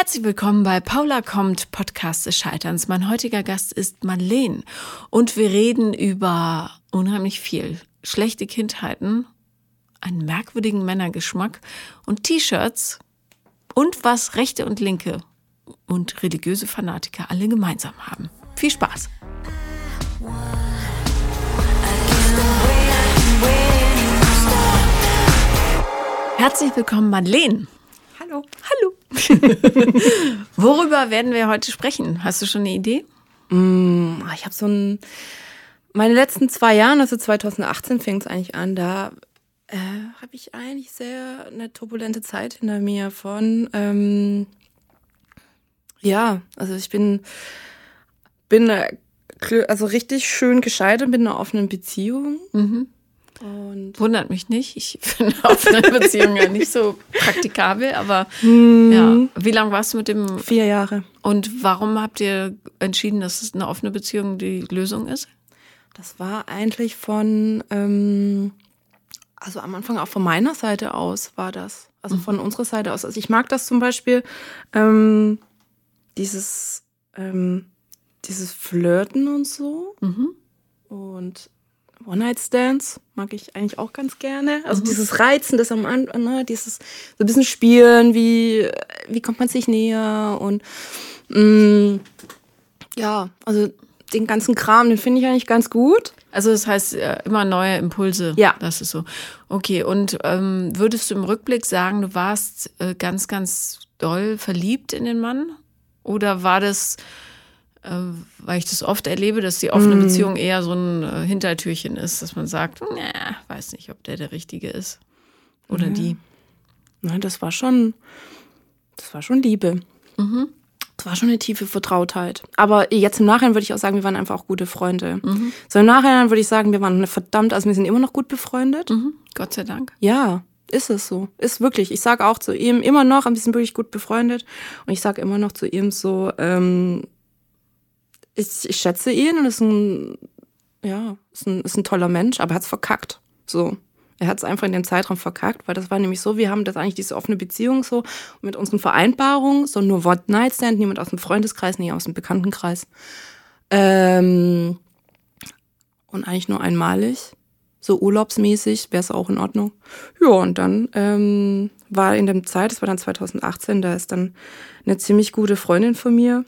Herzlich willkommen bei Paula kommt, Podcast des Scheiterns. Mein heutiger Gast ist Marleen und wir reden über unheimlich viel. Schlechte Kindheiten, einen merkwürdigen Männergeschmack und T-Shirts und was Rechte und Linke und religiöse Fanatiker alle gemeinsam haben. Viel Spaß! Herzlich willkommen, Madeleine. Hallo. Hallo. Worüber werden wir heute sprechen? Hast du schon eine Idee? Mm, ich habe so ein. Meine letzten zwei Jahre, also 2018 fing es eigentlich an, da äh, habe ich eigentlich sehr eine turbulente Zeit hinter mir von. Ähm, ja, also ich bin, bin äh, also richtig schön gescheitert, bin in einer offenen Beziehung. Mhm. Und Wundert mich nicht. Ich finde offene Beziehungen ja nicht so praktikabel, aber hm. ja. Wie lange warst du mit dem? Vier Jahre. Und warum habt ihr entschieden, dass es eine offene Beziehung die Lösung ist? Das war eigentlich von, ähm, also am Anfang auch von meiner Seite aus war das. Also mhm. von unserer Seite aus. Also ich mag das zum Beispiel, ähm, dieses, ähm, dieses Flirten und so. Mhm. Und One-Night-Stands mag ich eigentlich auch ganz gerne. Also mhm. dieses Reizen, das am Anfang, ne, dieses so ein bisschen Spielen, wie, wie kommt man sich näher und mh, mm, ja, also den ganzen Kram, den finde ich eigentlich ganz gut. Also das heißt äh, immer neue Impulse. Ja. Das ist so. Okay, und ähm, würdest du im Rückblick sagen, du warst äh, ganz, ganz doll verliebt in den Mann? Oder war das weil ich das oft erlebe, dass die offene mm. Beziehung eher so ein äh, Hintertürchen ist, dass man sagt, na, weiß nicht, ob der der Richtige ist oder ja. die. Nein, das war schon, das war schon Liebe. Mhm. Das war schon eine tiefe Vertrautheit. Aber jetzt im Nachhinein würde ich auch sagen, wir waren einfach auch gute Freunde. Mhm. So im Nachhinein würde ich sagen, wir waren eine verdammt, also wir sind immer noch gut befreundet. Mhm. Gott sei Dank. Ja, ist es so. Ist wirklich. Ich sage auch zu ihm immer noch, wir sind wirklich gut befreundet. Und ich sage immer noch zu ihm so, ähm, ich, ich schätze ihn und ist ein, ja, ist ein, ist ein toller Mensch, aber er hat es verkackt. So. Er hat es einfach in dem Zeitraum verkackt, weil das war nämlich so, wir haben das eigentlich diese offene Beziehung so mit unseren Vereinbarungen, so nur One-Night-Stand, niemand aus dem Freundeskreis, nie aus dem Bekanntenkreis. Ähm, und eigentlich nur einmalig, so urlaubsmäßig, wäre es auch in Ordnung. Ja, und dann ähm, war in der Zeit, das war dann 2018, da ist dann eine ziemlich gute Freundin von mir,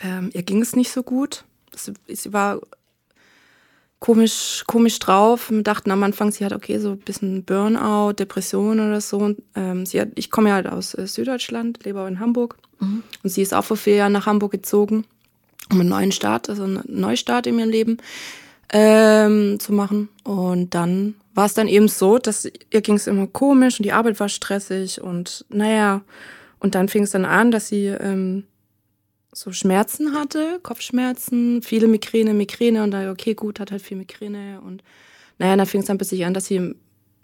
ähm, ihr ging es nicht so gut. Sie, sie, war komisch, komisch drauf. Wir dachten am Anfang, sie hat okay, so ein bisschen Burnout, Depression oder so. Und, ähm, sie hat, ich komme ja halt aus äh, Süddeutschland, lebe auch in Hamburg. Mhm. Und sie ist auch vor vier Jahren nach Hamburg gezogen, um einen neuen Start, also einen Neustart in ihrem Leben ähm, zu machen. Und dann war es dann eben so, dass ihr ging es immer komisch und die Arbeit war stressig und naja, und dann fing es dann an, dass sie ähm, so Schmerzen hatte, Kopfschmerzen, viele Migräne, Migräne und da, okay, gut, hat halt viel Migräne und naja, dann fing es dann plötzlich an, dass sie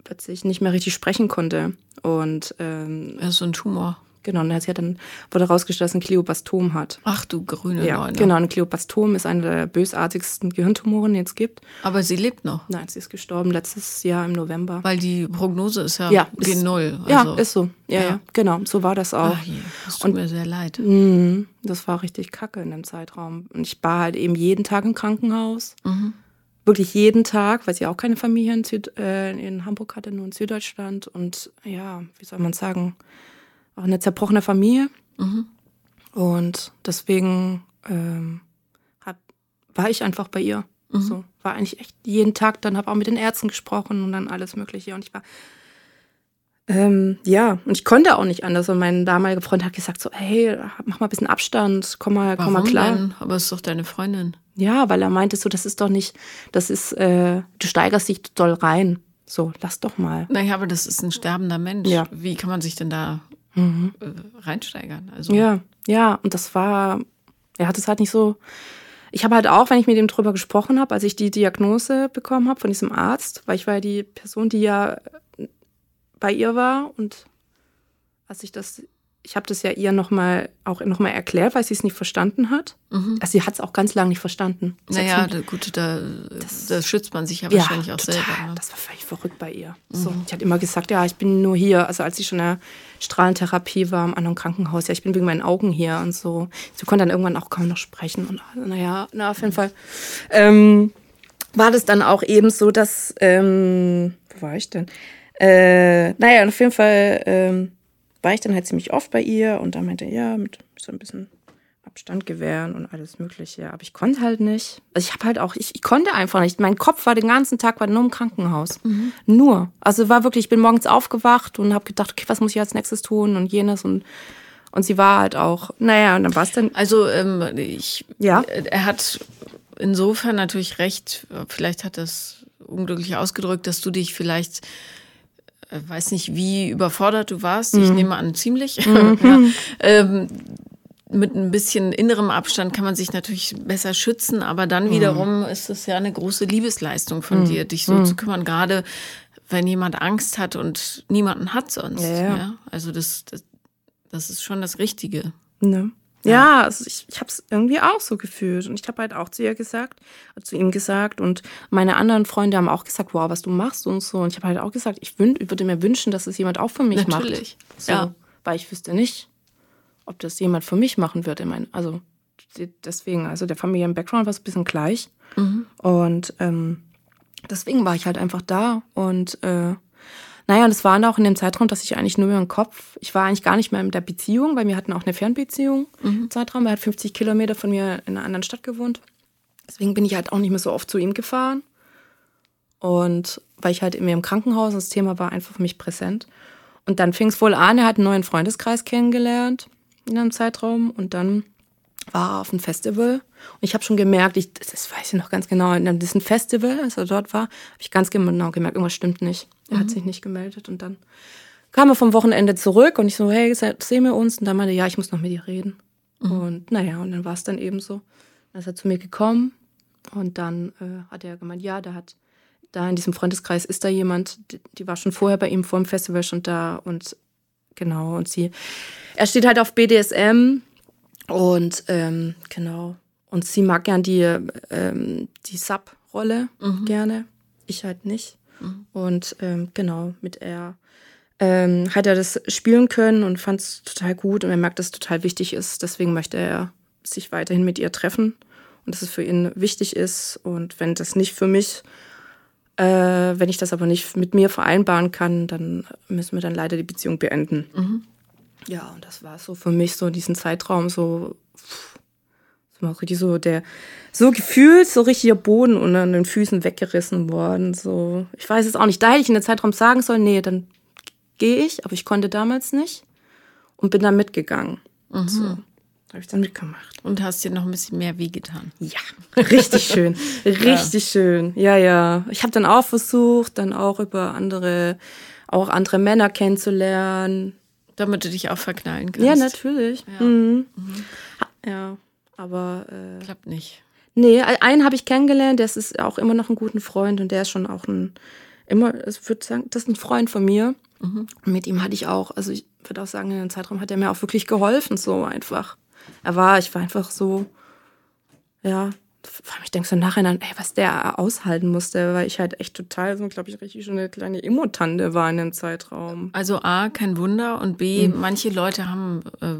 plötzlich nicht mehr richtig sprechen konnte und ähm, ja, so ein Tumor. Genau, und sie hat dann wurde herausgestellt, dass ein Gliobastom hat. Ach du grüne ja, Neune. Genau, ein Gliobastom ist einer der bösartigsten Gehirntumoren, die es gibt. Aber sie lebt noch? Nein, sie ist gestorben letztes Jahr im November. Weil die Prognose ist ja, ja G0. Also, ja, ist so. Ja, ja, ja, genau, so war das auch. Ach je, das tut und, mir sehr leid. Mh, das war richtig kacke in dem Zeitraum. Und ich war halt eben jeden Tag im Krankenhaus. Mhm. Wirklich jeden Tag, weil sie auch keine Familie in, Süd, äh, in Hamburg hatte, nur in Süddeutschland. Und ja, wie soll man sagen, auch eine zerbrochene Familie. Mhm. Und deswegen ähm, hab, war ich einfach bei ihr. Mhm. So, war eigentlich echt jeden Tag, dann habe auch mit den Ärzten gesprochen und dann alles Mögliche. Und ich war, ähm, ja, und ich konnte auch nicht anders. Und mein damaliger Freund hat gesagt so, hey, mach mal ein bisschen Abstand, komm mal, Warum komm mal klar. Denn? Aber es ist doch deine Freundin. Ja, weil er meinte so, das ist doch nicht, das ist, äh, du steigerst dich doll rein. So, lass doch mal. Naja, aber das ist ein sterbender Mensch. Ja. Wie kann man sich denn da mhm. Äh, reinsteigern. Also. Ja, ja, und das war, er hat es halt nicht so. Ich habe halt auch, wenn ich mit ihm drüber gesprochen habe, als ich die Diagnose bekommen habe von diesem Arzt, weil ich war ja die Person, die ja bei ihr war und als ich das ich habe das ja ihr noch mal, auch nochmal erklärt, weil sie es nicht verstanden hat. Mhm. Also sie hat es auch ganz lange nicht verstanden. Naja, da, gut, da, das, da schützt man sich ja wahrscheinlich auch total. selber. Ne? Das war völlig verrückt bei ihr. Mhm. So, ich hatte immer gesagt, ja, ich bin nur hier. Also als sie schon in der Strahlentherapie war im anderen Krankenhaus, ja, ich bin wegen meinen Augen hier und so. Sie konnte dann irgendwann auch kaum noch sprechen. Und naja, na, auf jeden Fall ähm, war das dann auch eben so, dass, ähm, wo war ich denn? Äh, naja, auf jeden Fall ähm, war ich dann halt ziemlich oft bei ihr und dann meinte ja, mit so ein bisschen Abstand gewähren und alles Mögliche. Aber ich konnte halt nicht. Also ich habe halt auch, ich, ich, konnte einfach nicht. Mein Kopf war den ganzen Tag war nur im Krankenhaus. Mhm. Nur. Also war wirklich, ich bin morgens aufgewacht und habe gedacht, okay, was muss ich als nächstes tun und jenes und und sie war halt auch, naja, und dann war es dann. Also ähm, ich, ja, er hat insofern natürlich recht. Vielleicht hat das unglücklich ausgedrückt, dass du dich vielleicht äh, weiß nicht, wie überfordert du warst. Mhm. Ich nehme an, ziemlich. Mhm. ja. ähm, mit ein bisschen innerem Abstand kann man sich natürlich besser schützen, aber dann mhm. wiederum mhm. ist es ja eine große Liebesleistung von mhm. dir, dich so mhm. zu kümmern, gerade wenn jemand Angst hat und niemanden hat sonst. Ja, ja. ja? Also das, das, das ist schon das Richtige. Ne? Ja, also ich, ich habe es irgendwie auch so gefühlt. Und ich habe halt auch zu ihr gesagt, zu ihm gesagt. Und meine anderen Freunde haben auch gesagt, wow, was du machst und so. Und ich habe halt auch gesagt, ich, würde mir wünschen, dass es jemand auch für mich Natürlich. macht. Natürlich. So, ja. Weil ich wüsste nicht, ob das jemand für mich machen würde. Ich meine, also deswegen, also der Familien-Background war so ein bisschen gleich. Mhm. Und ähm, deswegen war ich halt einfach da. Und äh, naja, und es war auch in dem Zeitraum, dass ich eigentlich nur mehr im Kopf, ich war eigentlich gar nicht mehr in der Beziehung, weil wir hatten auch eine Fernbeziehung mhm. Zeitraum. Er hat 50 Kilometer von mir in einer anderen Stadt gewohnt. Deswegen bin ich halt auch nicht mehr so oft zu ihm gefahren. Und weil ich halt immer im Krankenhaus, das Thema war einfach für mich präsent. Und dann fing es wohl an, er hat einen neuen Freundeskreis kennengelernt in einem Zeitraum. Und dann war er auf einem Festival. Und ich habe schon gemerkt, ich, das weiß ich noch ganz genau, in diesem Festival, als er dort war, habe ich ganz genau gemerkt, irgendwas stimmt nicht. Er mhm. hat sich nicht gemeldet. Und dann kam er vom Wochenende zurück und ich so, hey, sehen wir uns? Und dann meinte ja, ich muss noch mit dir reden. Mhm. Und naja, und dann war es dann eben so. Dann ist er zu mir gekommen und dann äh, hat er gemeint, ja, da hat, da in diesem Freundeskreis ist da jemand, die, die war schon vorher bei ihm vor dem Festival schon da und genau, und sie, er steht halt auf BDSM und ähm, genau. Und sie mag gern die, ähm, die Sub-Rolle mhm. gerne. Ich halt nicht. Mhm. Und ähm, genau, mit er ähm, hat er das spielen können und fand es total gut. Und er merkt, dass es total wichtig ist. Deswegen möchte er sich weiterhin mit ihr treffen. Und dass es für ihn wichtig ist. Und wenn das nicht für mich, äh, wenn ich das aber nicht mit mir vereinbaren kann, dann müssen wir dann leider die Beziehung beenden. Mhm. Ja, und das war so für mich so diesen Zeitraum so, so richtig so der, so gefühlt so richtiger Boden unter den Füßen weggerissen worden. So, ich weiß es auch nicht. Da hätte ich in der Zeitraum sagen sollen, nee, dann gehe ich, aber ich konnte damals nicht und bin dann mitgegangen. Mhm. So habe ich dann mitgemacht. Und hast dir noch ein bisschen mehr wehgetan. Ja, richtig schön. richtig ja. schön. Ja, ja. Ich habe dann auch versucht, dann auch über andere, auch andere Männer kennenzulernen. Damit du dich auch verknallen kannst. Ja, natürlich. Ja, mhm. Mhm. ja aber. Äh, Klappt nicht. Nee, einen habe ich kennengelernt, der ist auch immer noch ein guter Freund und der ist schon auch ein, immer, ich würde sagen, das ist ein Freund von mir. Mhm. Und mit ihm hatte ich auch, also ich würde auch sagen, in dem Zeitraum hat er mir auch wirklich geholfen, so einfach. Er war, ich war einfach so, ja, ich denke so nachher Nachhinein, ey, was der aushalten musste, weil ich halt echt total so, glaube ich, richtig schon eine kleine Immotante war in dem Zeitraum. Also A, kein Wunder und B, mhm. manche Leute haben, äh,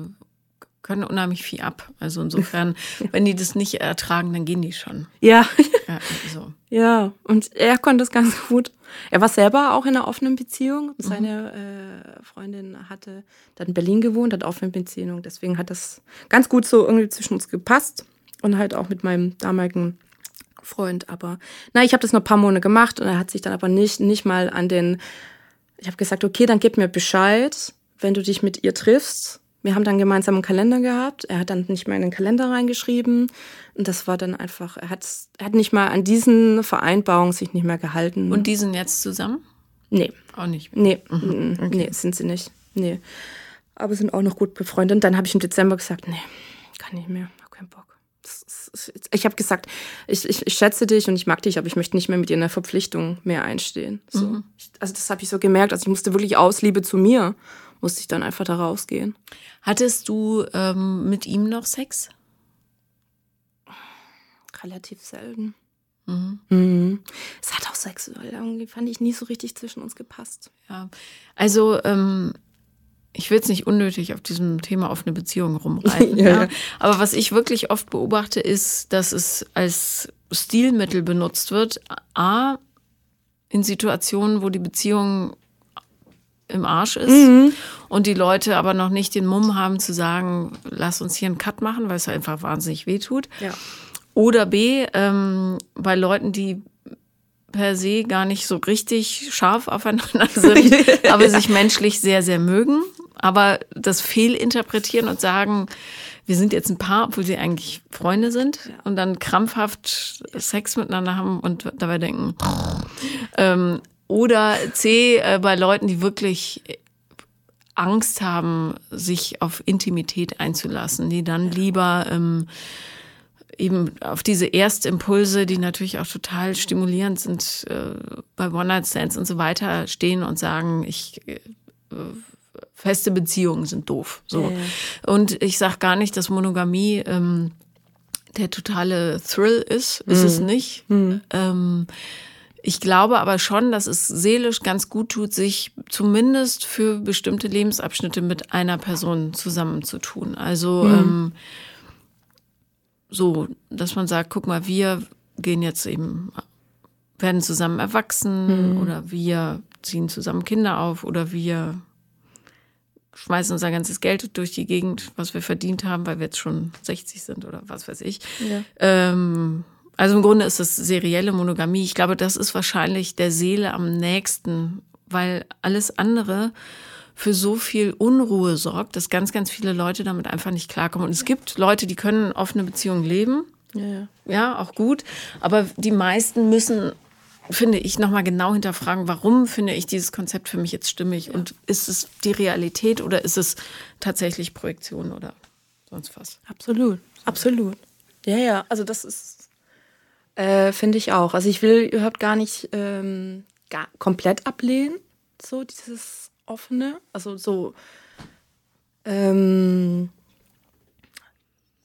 können unheimlich viel ab. Also insofern, wenn die das nicht ertragen, dann gehen die schon. Ja. Ja, so. ja, und er konnte das ganz gut. Er war selber auch in einer offenen Beziehung. Mhm. Seine äh, Freundin hatte dann in Berlin gewohnt, hat offene Beziehung. Deswegen hat das ganz gut so irgendwie zwischen uns gepasst und halt auch mit meinem damaligen Freund. Aber na, ich habe das noch ein paar Monate gemacht und er hat sich dann aber nicht, nicht mal an den. Ich habe gesagt, okay, dann gib mir Bescheid, wenn du dich mit ihr triffst. Wir haben dann gemeinsam einen Kalender gehabt. Er hat dann nicht mal in den Kalender reingeschrieben. Und das war dann einfach, er hat, er hat nicht mal an diesen Vereinbarungen sich nicht mehr gehalten. Und die sind jetzt zusammen? Nee. Auch nicht mehr? Nee, mhm. okay. nee, sind sie nicht. Nee. Aber sind auch noch gut befreundet. Und dann habe ich im Dezember gesagt, nee, kann nicht mehr, hab keinen Bock ich habe gesagt, ich, ich, schätze dich und ich mag dich, aber ich möchte nicht mehr mit dir in der Verpflichtung mehr einstehen. So. Mhm. also das habe ich so gemerkt. Also ich musste wirklich aus Liebe zu mir, musste ich dann einfach da rausgehen. Hattest du ähm, mit ihm noch Sex? Relativ selten. Mhm. Mhm. Es hat auch sexuell irgendwie, fand ich, nie so richtig zwischen uns gepasst. Ja, also ähm, ich will jetzt nicht unnötig auf diesem Thema offene Beziehungen rumreiten. ja, ja. Aber was ich wirklich oft beobachte, ist, dass es als Stilmittel benutzt wird. A, in Situationen, wo die Beziehung im Arsch ist mhm. und die Leute aber noch nicht den Mumm haben zu sagen, lass uns hier einen Cut machen, weil es einfach wahnsinnig weh tut. Ja. Oder B, ähm, bei Leuten, die per se gar nicht so richtig scharf aufeinander sind, aber sich menschlich sehr, sehr mögen, aber das fehlinterpretieren und sagen, wir sind jetzt ein Paar, obwohl sie eigentlich Freunde sind und dann krampfhaft Sex miteinander haben und dabei denken. Ähm, oder C, äh, bei Leuten, die wirklich Angst haben, sich auf Intimität einzulassen, die dann lieber ähm, eben auf diese Erstimpulse, die natürlich auch total stimulierend sind, äh, bei One-Night-Stands und so weiter stehen und sagen, ich äh, feste Beziehungen sind doof. So. Ja. Und ich sage gar nicht, dass Monogamie ähm, der totale Thrill ist. Ist mhm. es nicht. Mhm. Ähm, ich glaube aber schon, dass es seelisch ganz gut tut, sich zumindest für bestimmte Lebensabschnitte mit einer Person zusammenzutun. Also mhm. ähm, so, dass man sagt, guck mal, wir gehen jetzt eben, werden zusammen erwachsen mhm. oder wir ziehen zusammen Kinder auf oder wir schmeißen unser ganzes Geld durch die Gegend, was wir verdient haben, weil wir jetzt schon 60 sind oder was weiß ich. Ja. Ähm, also im Grunde ist es serielle Monogamie. Ich glaube, das ist wahrscheinlich der Seele am nächsten, weil alles andere für so viel Unruhe sorgt, dass ganz, ganz viele Leute damit einfach nicht klarkommen. Und es gibt Leute, die können offene Beziehungen leben. Ja, ja. ja, auch gut. Aber die meisten müssen, finde ich, nochmal genau hinterfragen, warum finde ich dieses Konzept für mich jetzt stimmig? Und ist es die Realität oder ist es tatsächlich Projektion oder sonst was? Absolut, absolut. Ja, ja, also das ist, äh, finde ich auch. Also ich will überhaupt gar nicht ähm, gar, komplett ablehnen, so dieses offene, also so. Ähm,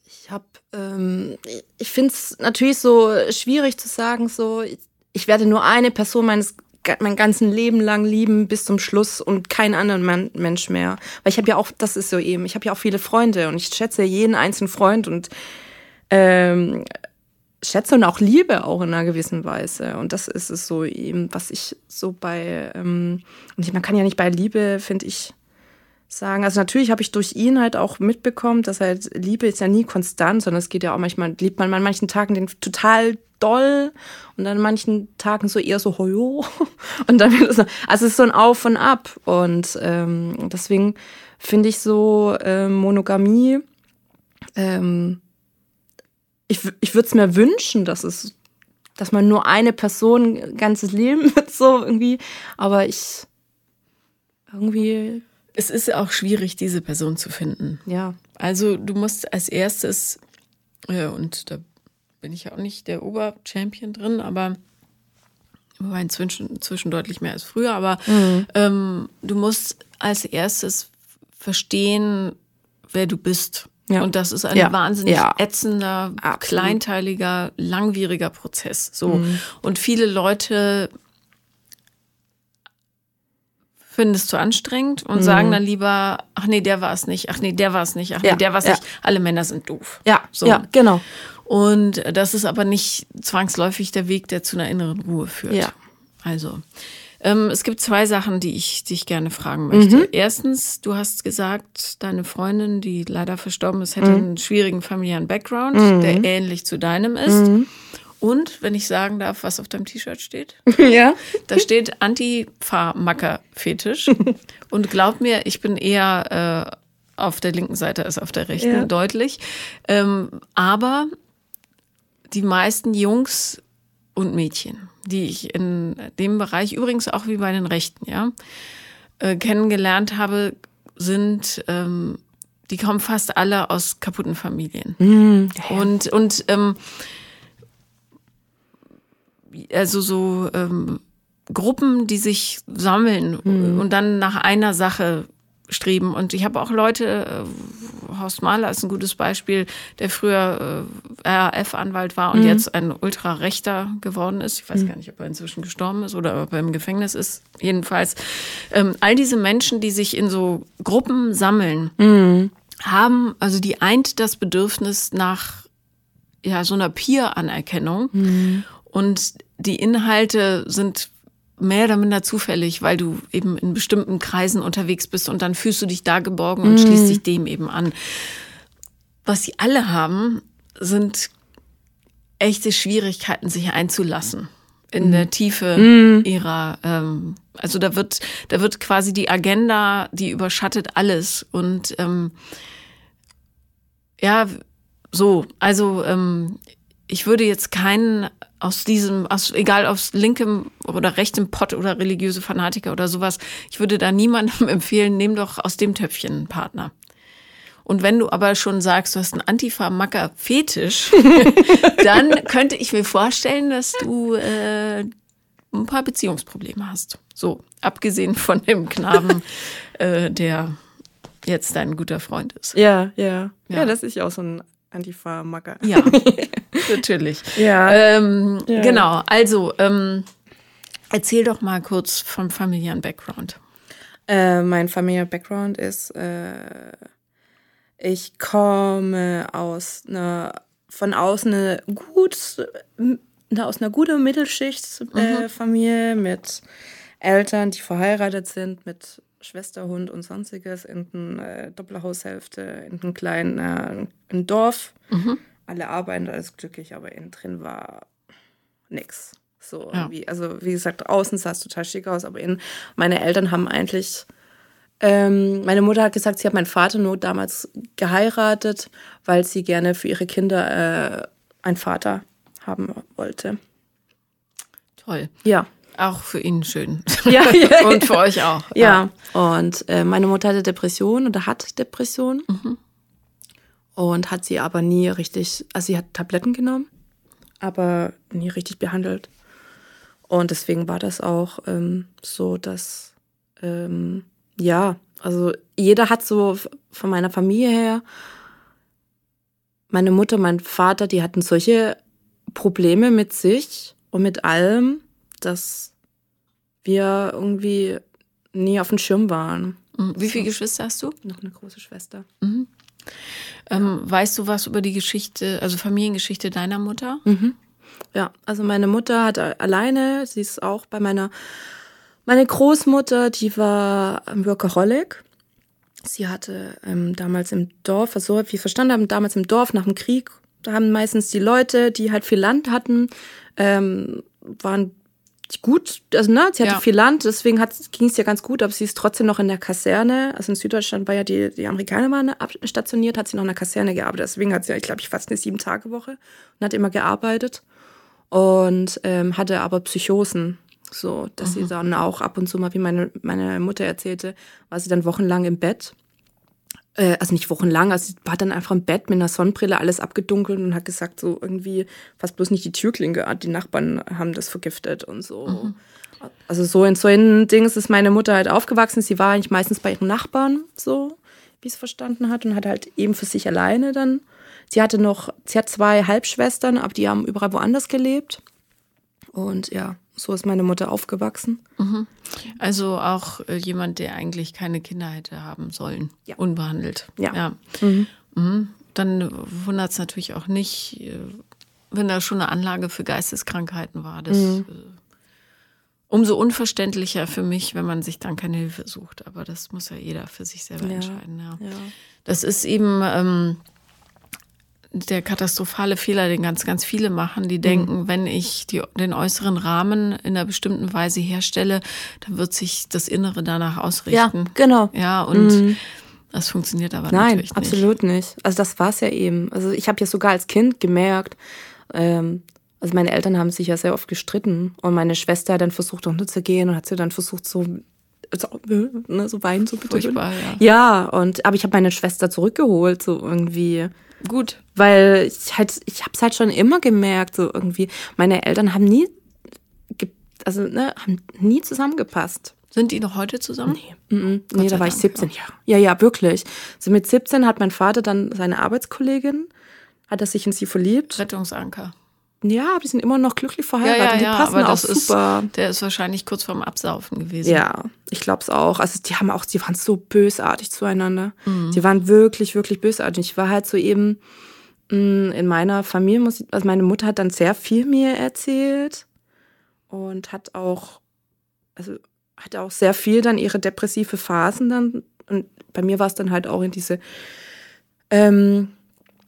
ich habe, ähm, ich finde es natürlich so schwierig zu sagen, so ich, ich werde nur eine Person meines mein ganzen Leben lang lieben bis zum Schluss und keinen anderen Man Mensch mehr. Weil ich habe ja auch, das ist so eben, ich habe ja auch viele Freunde und ich schätze jeden einzelnen Freund und ähm, schätze und auch liebe auch in einer gewissen Weise. Und das ist es so eben, was ich so bei, ähm, und man kann ja nicht bei Liebe, finde ich, sagen. Also natürlich habe ich durch ihn halt auch mitbekommen, dass halt Liebe ist ja nie konstant, sondern es geht ja auch manchmal, liebt man an manchen Tagen den total doll und an manchen Tagen so eher so hoyo und dann also es ist so ein Auf und Ab und ähm, deswegen finde ich so ähm, Monogamie ähm, ich, ich würde es mir wünschen, dass es, dass man nur eine Person ganzes Leben wird, so irgendwie. Aber ich irgendwie. Es ist auch schwierig, diese Person zu finden. Ja. Also du musst als erstes, ja, und da bin ich ja auch nicht der Oberchampion drin, aber wobei inzwischen, inzwischen deutlich mehr als früher, aber mhm. ähm, du musst als erstes verstehen, wer du bist. Ja. Und das ist ein ja. wahnsinnig ja. ätzender, Absolut. kleinteiliger, langwieriger Prozess. So. Mhm. Und viele Leute finden es zu anstrengend und mhm. sagen dann lieber, ach nee, der war es nicht, ach nee, der war es nicht, ach nee, der war es nicht. Alle Männer sind doof. Ja, so. ja, genau. Und das ist aber nicht zwangsläufig der Weg, der zu einer inneren Ruhe führt. Ja. Also, ähm, es gibt zwei Sachen, die ich dich gerne fragen möchte. Mhm. Erstens, du hast gesagt, deine Freundin, die leider verstorben ist, hätte mhm. einen schwierigen familiären Background, mhm. der ähnlich zu deinem ist. Mhm. Und, wenn ich sagen darf, was auf deinem T-Shirt steht? Ja. Da steht Anti-Fahrmacker-Fetisch. Und glaub mir, ich bin eher äh, auf der linken Seite als auf der rechten, ja. deutlich. Ähm, aber die meisten Jungs und Mädchen die ich in dem Bereich, übrigens auch wie bei den Rechten, ja, äh, kennengelernt habe, sind, ähm, die kommen fast alle aus kaputten Familien. Ja. Und, und ähm, also so ähm, Gruppen, die sich sammeln mm. und dann nach einer Sache streben. Und ich habe auch Leute, äh, Horst Mahler ist ein gutes Beispiel, der früher äh, RAF-Anwalt war und mhm. jetzt ein Ultrarechter geworden ist. Ich weiß mhm. gar nicht, ob er inzwischen gestorben ist oder ob er im Gefängnis ist. Jedenfalls ähm, all diese Menschen, die sich in so Gruppen sammeln, mhm. haben, also die eint das Bedürfnis nach ja, so einer Peer-Anerkennung. Mhm. Und die Inhalte sind mehr oder minder zufällig, weil du eben in bestimmten Kreisen unterwegs bist und dann fühlst du dich da geborgen und mhm. schließt dich dem eben an. Was sie alle haben, sind echte Schwierigkeiten, sich einzulassen in mhm. der Tiefe mhm. ihrer, ähm, also da wird, da wird quasi die Agenda, die überschattet alles und ähm, ja, so, also ähm, ich würde jetzt keinen aus diesem, aus, egal aus linkem oder rechtem Pott oder religiöse Fanatiker oder sowas, ich würde da niemandem empfehlen, nimm doch aus dem Töpfchen einen Partner. Und wenn du aber schon sagst, du hast einen Antifa-Macker-Fetisch, dann könnte ich mir vorstellen, dass du äh, ein paar Beziehungsprobleme hast. So, abgesehen von dem Knaben, äh, der jetzt dein guter Freund ist. Ja, ja. Ja, ja das ist ja auch so ein Antifa-Macker. Ja, natürlich. Ja. Ähm, ja. Genau, also ähm, erzähl doch mal kurz vom familiären Background. Äh, mein familiärer Background ist, äh, ich komme aus einer, von außen eine gut, aus einer guten Mittelschichtfamilie äh, mhm. mit Eltern, die verheiratet sind, mit Schwesterhund und sonstiges in eine äh, Doppelhaushälfte, in einem kleinen äh, ein Dorf. Mhm. Alle arbeiten, alles glücklich, aber innen drin war nix. So ja. wie, also wie gesagt, außen sah es total schick aus, aber innen, meine Eltern haben eigentlich, ähm, meine Mutter hat gesagt, sie hat meinen Vater nur damals geheiratet, weil sie gerne für ihre Kinder äh, einen Vater haben wollte. Toll. Ja. Auch für ihn schön. Ja, ja und für euch auch. Ja. ja. Und äh, meine Mutter hatte Depressionen oder hat Depressionen. Mhm. Und hat sie aber nie richtig, also sie hat Tabletten genommen, aber nie richtig behandelt. Und deswegen war das auch ähm, so, dass, ähm, ja, also jeder hat so von meiner Familie her, meine Mutter, mein Vater, die hatten solche Probleme mit sich und mit allem, dass wir irgendwie nie auf dem Schirm waren. Mhm. Wie viele Geschwister hast du? Noch eine große Schwester. Mhm. Ähm, weißt du was über die Geschichte, also Familiengeschichte deiner Mutter? Mhm. Ja, also meine Mutter hat alleine, sie ist auch bei meiner, meine Großmutter, die war Workaholic. Sie hatte ähm, damals im Dorf, also wie wir verstanden haben, damals im Dorf nach dem Krieg, da haben meistens die Leute, die halt viel Land hatten, ähm, waren gut, also ne, sie hatte ja. viel Land, deswegen ging es ja ganz gut, aber sie ist trotzdem noch in der Kaserne, also in Süddeutschland war ja die, die Amerikaner waren stationiert, hat sie noch in der Kaserne gearbeitet, deswegen hat sie, ich glaube, ich fast eine Sieben-Tage-Woche und hat immer gearbeitet und ähm, hatte aber Psychosen, so, dass mhm. sie dann auch ab und zu mal, wie meine, meine Mutter erzählte, war sie dann wochenlang im Bett äh, also nicht wochenlang, also sie war dann einfach im Bett mit einer Sonnenbrille, alles abgedunkelt und hat gesagt, so irgendwie fast bloß nicht die Türklinke, die Nachbarn haben das vergiftet und so. Mhm. Also so in so ein Dings ist meine Mutter halt aufgewachsen. Sie war eigentlich meistens bei ihren Nachbarn, so wie es verstanden hat, und hat halt eben für sich alleine dann. Sie hatte noch, sie hat zwei Halbschwestern, aber die haben überall woanders gelebt. Und ja, so ist meine Mutter aufgewachsen. Mhm. Also auch äh, jemand, der eigentlich keine Kinder hätte haben sollen, ja. unbehandelt. Ja. ja. Mhm. Mhm. Dann wundert es natürlich auch nicht, äh, wenn da schon eine Anlage für Geisteskrankheiten war. Das, mhm. äh, umso unverständlicher für mich, wenn man sich dann keine Hilfe sucht. Aber das muss ja jeder für sich selber ja. entscheiden. Das ist eben. Ähm, der katastrophale Fehler, den ganz, ganz viele machen, die denken, mhm. wenn ich die, den äußeren Rahmen in einer bestimmten Weise herstelle, dann wird sich das Innere danach ausrichten. Ja, genau. Ja, und mhm. das funktioniert aber Nein, natürlich nicht. Nein, absolut nicht. Also das war es ja eben. Also ich habe ja sogar als Kind gemerkt, ähm, also meine Eltern haben sich ja sehr oft gestritten und meine Schwester hat dann versucht, auch zu gehen und hat sie dann versucht, so so, ne, so weinen, so bitte. Furchtbar, ja. Ja, und aber ich habe meine Schwester zurückgeholt, so irgendwie. Gut. Weil ich halt, ich habe es halt schon immer gemerkt, so irgendwie, meine Eltern haben nie, also ne, haben nie zusammengepasst. Sind die noch heute zusammen? Nee, mm -mm. nee da war ich 17. Ja. ja, ja, wirklich. Also mit 17 hat mein Vater dann seine Arbeitskollegin, hat er sich in sie verliebt. Rettungsanker. Ja, aber die sind immer noch glücklich verheiratet. Ja, ja, die ja, passen auch super. Ist, der ist wahrscheinlich kurz vorm Absaufen gewesen. Ja, ich glaube es auch. Also die haben auch, die waren so bösartig zueinander. Mhm. Die waren wirklich, wirklich bösartig. Ich war halt so eben mm, in meiner Familie, muss ich, also meine Mutter hat dann sehr viel mir erzählt und hat auch, also hat auch sehr viel dann ihre depressive Phasen dann. Und bei mir war es dann halt auch in diese, ähm,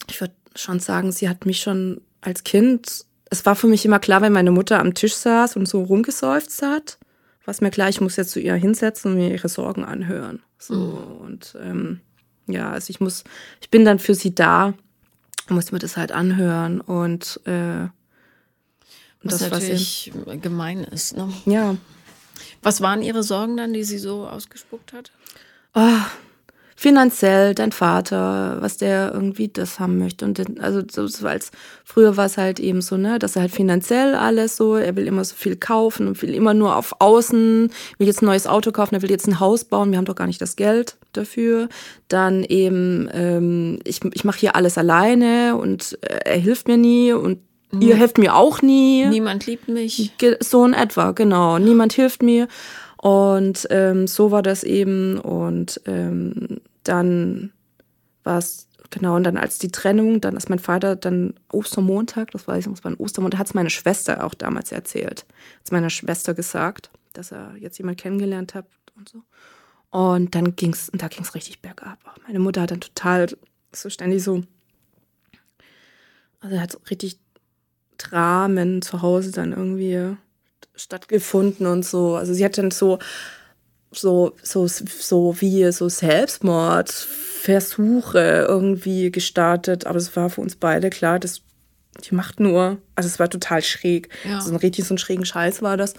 ich würde schon sagen, sie hat mich schon als Kind, es war für mich immer klar, wenn meine Mutter am Tisch saß und so rumgeseufzt hat, war es mir klar, ich muss jetzt zu ihr hinsetzen und mir ihre Sorgen anhören. So mhm. und ähm, ja, also ich muss, ich bin dann für sie da, muss mir das halt anhören und äh, was das, natürlich was gemein ist. Ne? Ja. Was waren Ihre Sorgen dann, die sie so ausgespuckt hat? Oh, finanziell dein Vater, was der irgendwie das haben möchte. Und also so, als früher war es halt eben so, ne, dass er halt finanziell alles so, er will immer so viel kaufen und will immer nur auf Außen, will jetzt ein neues Auto kaufen, er will jetzt ein Haus bauen, wir haben doch gar nicht das Geld dafür. Dann eben, ähm, ich, ich mache hier alles alleine und äh, er hilft mir nie und ihr helft mir auch nie. Niemand liebt mich. So in etwa, genau. Niemand hilft mir. Und ähm, so war das eben. Und ähm, dann war es, genau, und dann als die Trennung, dann ist mein Vater dann Ostermontag, das weiß ich, das war ein Ostermontag, hat es meine Schwester auch damals erzählt. Hat es meiner Schwester gesagt, dass er jetzt jemand kennengelernt hat und so. Und dann ging's, und da ging's richtig bergab. Meine Mutter hat dann total so ständig so, also hat so richtig Dramen zu Hause dann irgendwie stattgefunden und so. Also sie hat dann so so, so, so wie so Selbstmordversuche irgendwie gestartet. Aber es war für uns beide klar, dass die macht nur, also es war total schräg. Ja. So ein richtig so ein schrägen Scheiß war das.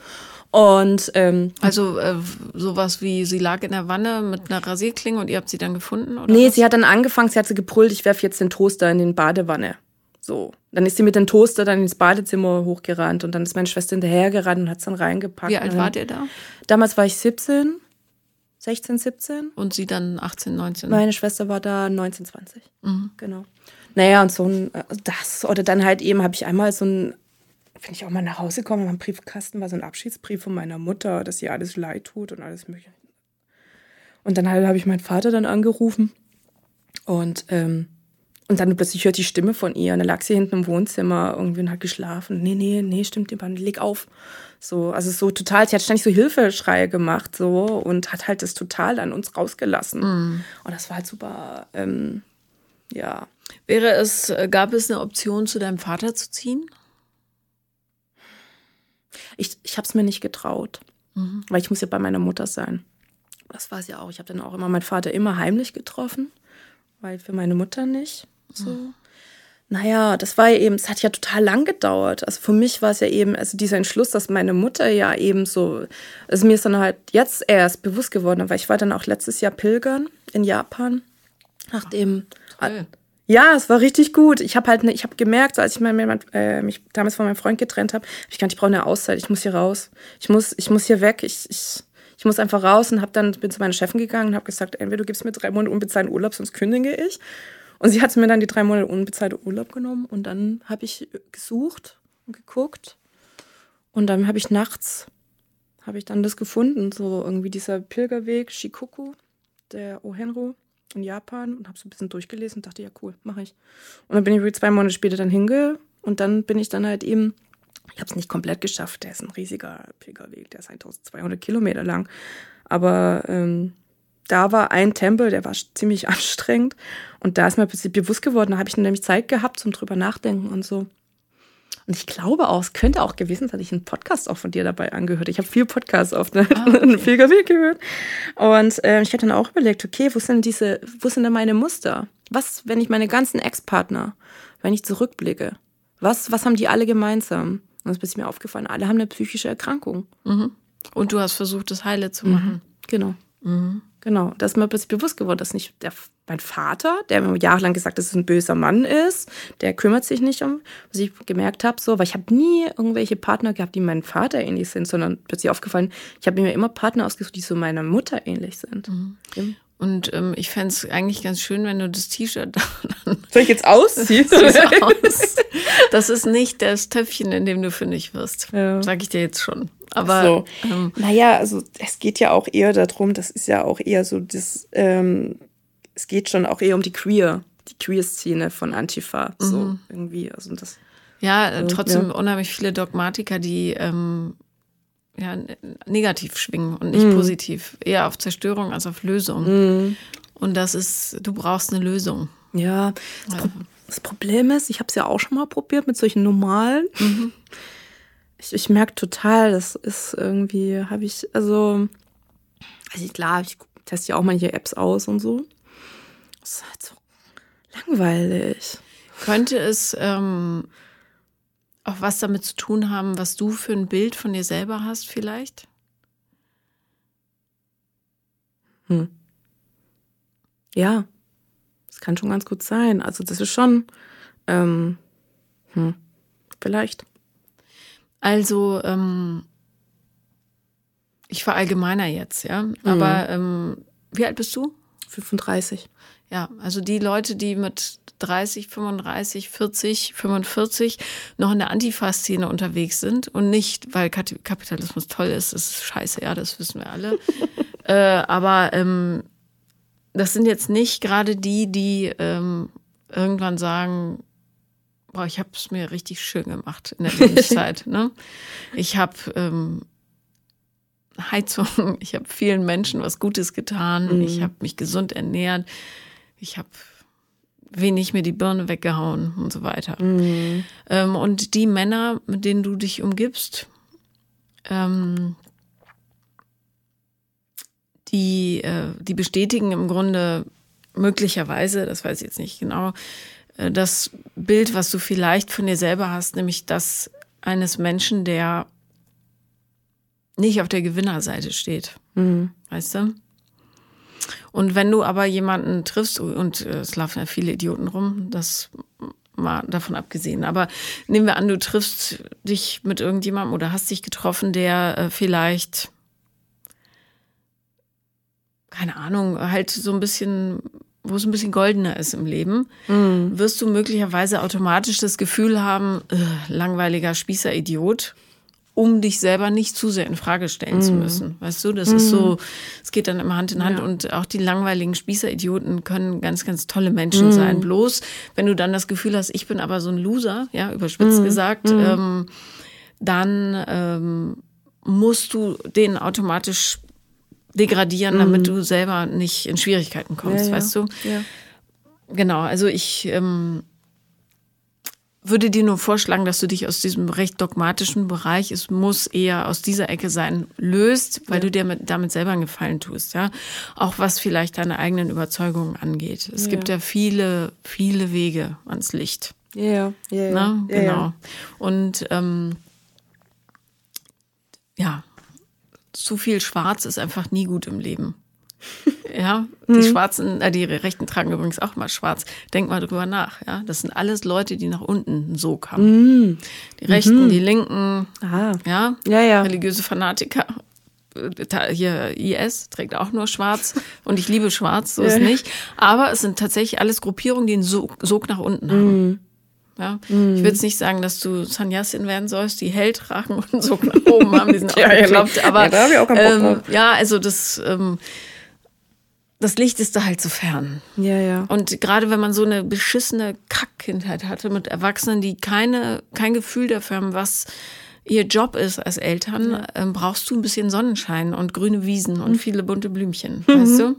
Und ähm, also äh, sowas wie sie lag in der Wanne mit einer Rasierklinge und ihr habt sie dann gefunden? Oder nee, was? sie hat dann angefangen, sie hat so gebrüllt, ich werfe jetzt den Toaster in den Badewanne. So. Dann ist sie mit dem Toaster dann ins Badezimmer hochgerannt und dann ist meine Schwester hinterhergerannt und hat es dann reingepackt. Wie alt wart ihr da? Damals war ich 17. 16, 17. Und sie dann 18, 19? Meine Schwester war da 19, 20. Mhm. Genau. Naja, und so ein, äh, das, oder dann halt eben habe ich einmal so ein, wenn ich auch mal nach Hause komme, mein Briefkasten war so ein Abschiedsbrief von meiner Mutter, dass ihr alles leid tut und alles mögliche. Und dann halt habe ich meinen Vater dann angerufen und ähm, und dann plötzlich hört die Stimme von ihr und dann lag sie hinten im Wohnzimmer irgendwie und hat geschlafen. Nee, nee, nee, stimmt leg auf. So, also so total, sie hat ständig so Hilfeschreie gemacht so und hat halt das total an uns rausgelassen. Mm. Und das war halt super, ähm, ja. Wäre es, äh, gab es eine Option, zu deinem Vater zu ziehen? Ich, ich habe es mir nicht getraut, mhm. weil ich muss ja bei meiner Mutter sein. Das war es ja auch. Ich habe dann auch immer meinen Vater immer heimlich getroffen, weil für meine Mutter nicht. So. Mhm. Naja, das war ja eben, es hat ja total lang gedauert. Also für mich war es ja eben, also dieser Entschluss, dass meine Mutter ja eben so, also mir ist dann halt jetzt erst bewusst geworden, weil ich war dann auch letztes Jahr pilgern in Japan, nachdem. Toll. Ja, es war richtig gut. Ich habe halt, ne, ich habe gemerkt, als ich mein, äh, mich damals von meinem Freund getrennt habe, ich kann, ich brauche eine Auszeit. Ich muss hier raus. Ich muss, ich muss hier weg. Ich, ich, ich muss einfach raus und habe dann bin zu meiner Chefin gegangen und habe gesagt, entweder du gibst mir drei Monate unbezahlten Urlaub, sonst kündige ich. Und sie hat mir dann die drei Monate unbezahlte Urlaub genommen und dann habe ich gesucht und geguckt. Und dann habe ich nachts, habe ich dann das gefunden, so irgendwie dieser Pilgerweg Shikoku, der Ohenro in Japan und habe so ein bisschen durchgelesen und dachte, ja cool, mache ich. Und dann bin ich zwei Monate später dann hinge und dann bin ich dann halt eben, ich habe es nicht komplett geschafft, der ist ein riesiger Pilgerweg, der ist 1200 Kilometer lang. Aber ähm, da war ein Tempel, der war ziemlich anstrengend. Und da ist mir plötzlich bewusst geworden, da habe ich nämlich Zeit gehabt zum drüber nachdenken und so. Und ich glaube auch, es könnte auch gewesen sein, dass ich einen Podcast auch von dir dabei angehört. Ich habe viel Podcasts auf ne? ah, okay. viel gehört. Und äh, ich habe dann auch überlegt, okay, wo sind diese, wo sind denn meine Muster? Was, wenn ich meine ganzen Ex-Partner, wenn ich zurückblicke, was, was haben die alle gemeinsam? Und es ist mir aufgefallen, alle haben eine psychische Erkrankung. Mhm. Und du hast versucht, das heile zu machen. Mhm. Genau. Mhm. Genau, da ist mir plötzlich bewusst geworden, dass nicht der, mein Vater, der mir jahrelang gesagt hat, dass es ein böser Mann ist, der kümmert sich nicht um, was ich gemerkt habe, so, weil ich habe nie irgendwelche Partner gehabt, die meinem Vater ähnlich sind, sondern plötzlich aufgefallen, ich habe mir immer Partner ausgesucht, die so meiner Mutter ähnlich sind. Mhm. Und ähm, ich fände es eigentlich ganz schön, wenn du das T-Shirt dann. Soll ich jetzt ausziehen? aus. Das ist nicht das Töpfchen, in dem du fündig wirst. Ja. Sag ich dir jetzt schon. Aber. So. Ähm, naja, also es geht ja auch eher darum, das ist ja auch eher so das, ähm, es geht schon auch eher um die Queer, die Queer-Szene von Antifa. So mhm. irgendwie. Also das. Ja, so, trotzdem ja. unheimlich viele Dogmatiker, die ähm, ja, negativ schwingen und nicht mm. positiv. Eher auf Zerstörung als auf Lösung. Mm. Und das ist, du brauchst eine Lösung. Ja, das, Pro das Problem ist, ich habe es ja auch schon mal probiert mit solchen normalen. Mhm. Ich, ich merke total, das ist irgendwie, habe ich, also, also klar, ich teste ja auch manche Apps aus und so. Das ist halt so langweilig. Könnte es ähm, auch was damit zu tun haben, was du für ein Bild von dir selber hast, vielleicht? Hm. Ja, das kann schon ganz gut sein. Also, das ist schon, ähm, hm, vielleicht. Also, ähm, ich verallgemeiner jetzt, ja. Aber mhm. ähm, wie alt bist du? 35. Ja, also die Leute, die mit 30, 35, 40, 45 noch in der Antifa-Szene unterwegs sind und nicht, weil Kapitalismus toll ist, das ist scheiße, ja, das wissen wir alle. äh, aber ähm, das sind jetzt nicht gerade die, die ähm, irgendwann sagen, boah, ich habe es mir richtig schön gemacht in der Lebenszeit. ne? Ich habe ähm, Heizung, ich habe vielen Menschen was Gutes getan, mhm. ich habe mich gesund ernährt, ich habe wenig mir die Birne weggehauen und so weiter. Mhm. Ähm, und die Männer, mit denen du dich umgibst, ähm, die, äh, die bestätigen im Grunde möglicherweise, das weiß ich jetzt nicht genau, äh, das Bild, was du vielleicht von dir selber hast, nämlich das eines Menschen, der nicht auf der Gewinnerseite steht. Mhm. Weißt du? Und wenn du aber jemanden triffst, und äh, es laufen ja viele Idioten rum, das mal davon abgesehen. Aber nehmen wir an, du triffst dich mit irgendjemandem oder hast dich getroffen, der äh, vielleicht, keine Ahnung, halt so ein bisschen, wo es ein bisschen goldener ist im Leben, mhm. wirst du möglicherweise automatisch das Gefühl haben, äh, langweiliger Spießer-Idiot um dich selber nicht zu sehr in Frage stellen mm. zu mhm. müssen. Weißt du, das mm. ist so, mhm. es geht dann immer Hand in Hand ja. und auch die langweiligen Spießeridioten können ganz, ganz tolle Menschen mm. sein. Bloß, wenn du dann das Gefühl hast, ich bin aber so ein Loser, ja, überspitzt mhm. gesagt, ähm, dann ähm, musst du den automatisch degradieren, damit du selber nicht in Schwierigkeiten kommst, ja, ja. weißt du? Ja. Genau, also ich ähm, würde dir nur vorschlagen, dass du dich aus diesem recht dogmatischen Bereich, es muss eher aus dieser Ecke sein, löst, weil ja. du dir mit, damit selber einen Gefallen tust, ja. Auch was vielleicht deine eigenen Überzeugungen angeht. Es ja. gibt ja viele, viele Wege ans Licht. Ja, ja, ja. Genau. Ja. Und ähm, ja, zu viel Schwarz ist einfach nie gut im Leben. Ja, die mhm. Schwarzen, äh, die Rechten tragen übrigens auch mal schwarz. Denk mal drüber nach. Ja, das sind alles Leute, die nach unten so kamen. Mhm. Die Rechten, mhm. die Linken, Aha. ja, ja, ja, religiöse Fanatiker. Hier IS trägt auch nur Schwarz und ich liebe Schwarz, so ist nicht. Aber es sind tatsächlich alles Gruppierungen, die einen Sog, Sog nach unten haben. Mhm. Ja? Mm. Ich will jetzt nicht sagen, dass du Sannyasin werden sollst, die hell tragen und so nach oben haben, die sind auch ja, gekloppt. Aber ja, da ich auch ähm, ja, also das ähm, das Licht ist da halt so fern. Ja, ja. Und gerade wenn man so eine beschissene Kackkindheit hatte mit Erwachsenen, die keine, kein Gefühl dafür haben, was ihr Job ist als Eltern, ja. ähm, brauchst du ein bisschen Sonnenschein und grüne Wiesen und mhm. viele bunte Blümchen, mhm. weißt du?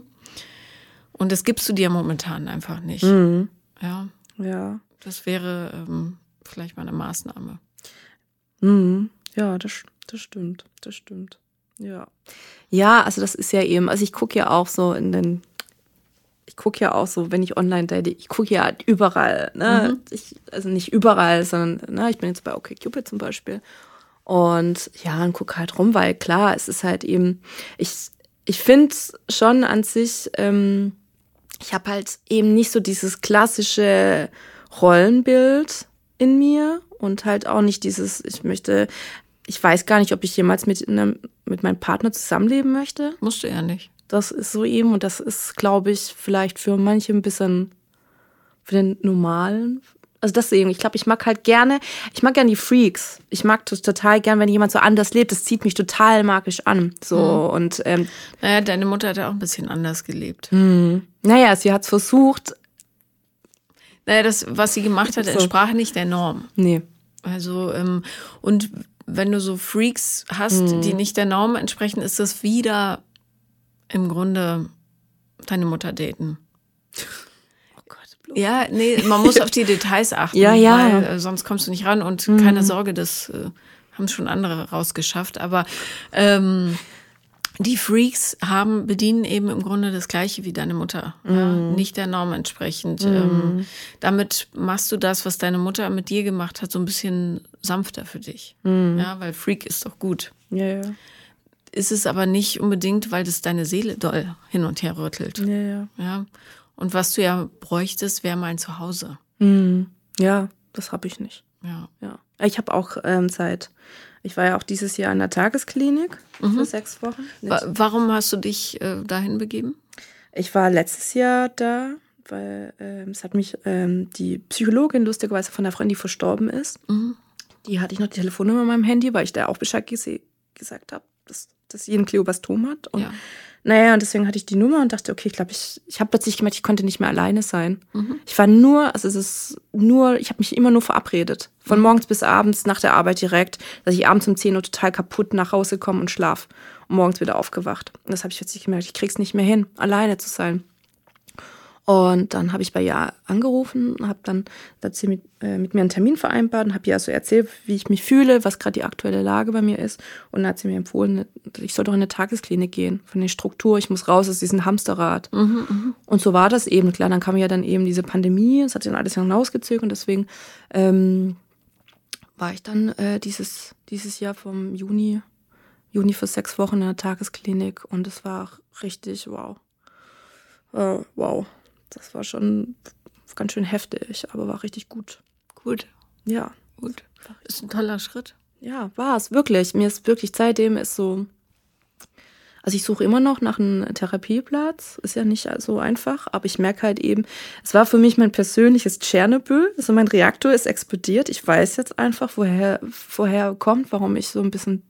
Und das gibst du dir momentan einfach nicht. Mhm. Ja. Ja. Das wäre ähm, vielleicht mal eine Maßnahme. Mhm. Ja, das, das stimmt. Das stimmt. Ja. Ja, also das ist ja eben, also ich gucke ja auch so in den, ich gucke ja auch so, wenn ich online date, ich gucke ja überall, ne? Mhm. Ich, also nicht überall, sondern, ne, ich bin jetzt bei OkCupid zum Beispiel. Und ja, und gucke halt rum, weil klar, es ist halt eben, ich, ich finde schon an sich, ähm, ich habe halt eben nicht so dieses klassische Rollenbild in mir und halt auch nicht dieses, ich möchte, ich weiß gar nicht, ob ich jemals mit, einem, mit meinem Partner zusammenleben möchte. Musst du ja nicht. Das ist so eben und das ist, glaube ich, vielleicht für manche ein bisschen für den normalen. Also das eben, ich glaube, ich mag halt gerne, ich mag gerne die Freaks. Ich mag das total gern, wenn jemand so anders lebt. Das zieht mich total magisch an. So Mhm. und ähm, Naja, deine Mutter hat ja auch ein bisschen anders gelebt. naja, sie hat es versucht. Naja, das, was sie gemacht hat, So. entsprach nicht der Norm. Nee. Also, ähm, und wenn du so Freaks hast, Mhm. die nicht der Norm entsprechen, ist das wieder im Grunde deine Mutter daten. Oh Gott, bloß. Ja, nee, man muss auf die Details achten, Ja, ja. weil äh, sonst kommst du nicht ran und keine Sorge, das äh, haben schon andere rausgeschafft. Aber ähm, die Freaks haben, bedienen eben im Grunde das Gleiche wie deine Mutter. Ja, nicht der Norm entsprechend. Ähm, damit machst du das, was deine Mutter mit dir gemacht hat, so ein bisschen sanfter für dich. Ja, weil Freak ist doch gut. Ja, ja. Ist es aber nicht unbedingt, weil das deine Seele doll hin und her rüttelt. Ja, ja. Ja. Und was du ja bräuchtest, wäre mal ein Zuhause. Mhm. Ja, das habe ich nicht. Ja. Ja. Ich habe auch ähm, Zeit. Ich war ja auch dieses Jahr in der Tagesklinik für sechs Wochen. Wa warum hast du dich äh, dahin begeben? Ich war letztes Jahr da, weil ähm, es hat mich ähm, die Psychologin lustigerweise von der Freundin, die verstorben ist, die hatte ich noch die Telefonnummer in meinem Handy, weil ich da auch Bescheid gesagt habe, dass, dass sie ein Gliobastom hat. Und Ja. Naja, und deswegen hatte ich die Nummer und dachte, okay, ich glaube, ich, ich habe plötzlich gemerkt, ich konnte nicht mehr alleine sein. Ich war nur, also es ist nur, ich habe mich immer nur verabredet. Von morgens bis abends, nach der Arbeit direkt, dass ich abends um 10 Uhr total kaputt nach Hause komme und schlaf. Und morgens wieder aufgewacht. Und das habe ich plötzlich gemerkt, ich krieg's nicht mehr hin, alleine zu sein. Und dann habe ich bei ihr angerufen, habe dann hat sie mit, äh, mit mir einen Termin vereinbart und habe ihr also erzählt, wie ich mich fühle, was gerade die aktuelle Lage bei mir ist. Und dann hat sie mir empfohlen, ich soll doch in eine Tagesklinik gehen, von der Struktur, ich muss raus aus diesem Hamsterrad. Und so war das eben. Klar, dann kam ja dann eben diese Pandemie, es hat sich dann alles hinausgezögert und deswegen ähm, war ich dann äh, dieses, dieses Jahr vom Juni, Juni für sechs Wochen in der Tagesklinik und es war richtig wow. Äh, wow. Das war schon ganz schön heftig, aber war richtig gut. Gut, Ja. gut. Ist ein toller Schritt. Ja, war es wirklich. Mir ist wirklich seitdem ist so. Also ich suche immer noch nach einem Therapieplatz. Ist ja nicht so einfach, aber ich merke halt eben, es war für mich mein persönliches Tschernobyl. Also mein Reaktor ist explodiert. Ich weiß jetzt einfach, woher, woher kommt, warum ich so ein bisschen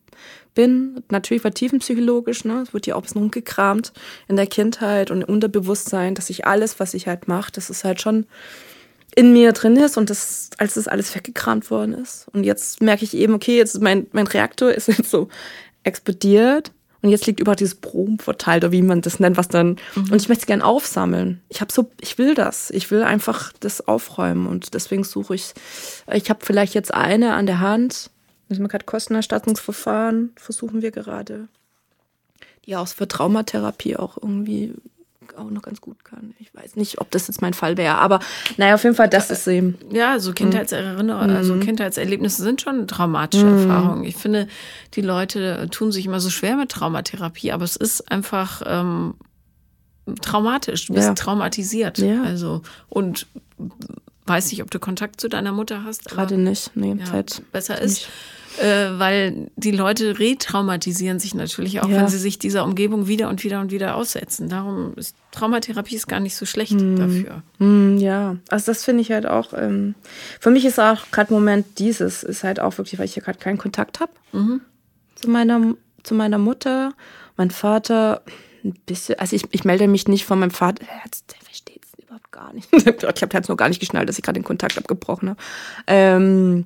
bin. Natürlich war tiefenpsychologisch, ne? Es wird ja auch ein bisschen rumgekramt in der Kindheit und im Unterbewusstsein, dass ich alles, was ich halt mache, das ist halt schon in mir drin ist und das, als das alles weggekramt worden ist. Und jetzt merke ich eben, okay, jetzt mein, mein Reaktor ist jetzt so explodiert und jetzt liegt überall dieses Brom verteilt oder wie man das nennt, was dann, und ich möchte es gerne aufsammeln. Ich habe so, ich will das. Ich will einfach das aufräumen und deswegen suche ich, ich habe vielleicht jetzt eine an der Hand. Müssen wir gerade Kostenerstattungsverfahren versuchen wir gerade, die auch für Traumatherapie auch irgendwie auch noch ganz gut kann. Ich weiß nicht, ob das jetzt mein Fall wäre, aber naja, auf jeden Fall, das ist eben. Ja, so Kindheitserinnerungen, also Kindheitserlebnisse sind schon traumatische Erfahrungen. Ich finde, die Leute tun sich immer so schwer mit Traumatherapie, aber es ist einfach ähm, traumatisch. Du bist Ja. traumatisiert. Ja. Also und weiß nicht, ob du Kontakt zu deiner Mutter hast. aber- Gerade nicht. Nee, ja, Zeit. besser ist, äh, weil die Leute retraumatisieren sich natürlich auch, Ja. wenn sie sich dieser Umgebung wieder und wieder und wieder aussetzen. Darum ist Traumatherapie ist gar nicht so schlecht dafür. Hm, ja, also das finde ich halt auch. Ähm, für mich ist auch gerade Moment dieses ist halt auch wirklich, weil ich hier gerade keinen Kontakt habe zu meiner zu meiner Mutter, mein Vater ein bisschen. Also ich, ich melde mich nicht von meinem Vater. Der, versteht es überhaupt gar nicht. ich glaube, der hat es nur gar nicht geschnallt, dass ich gerade den Kontakt abgebrochen habe. Ähm,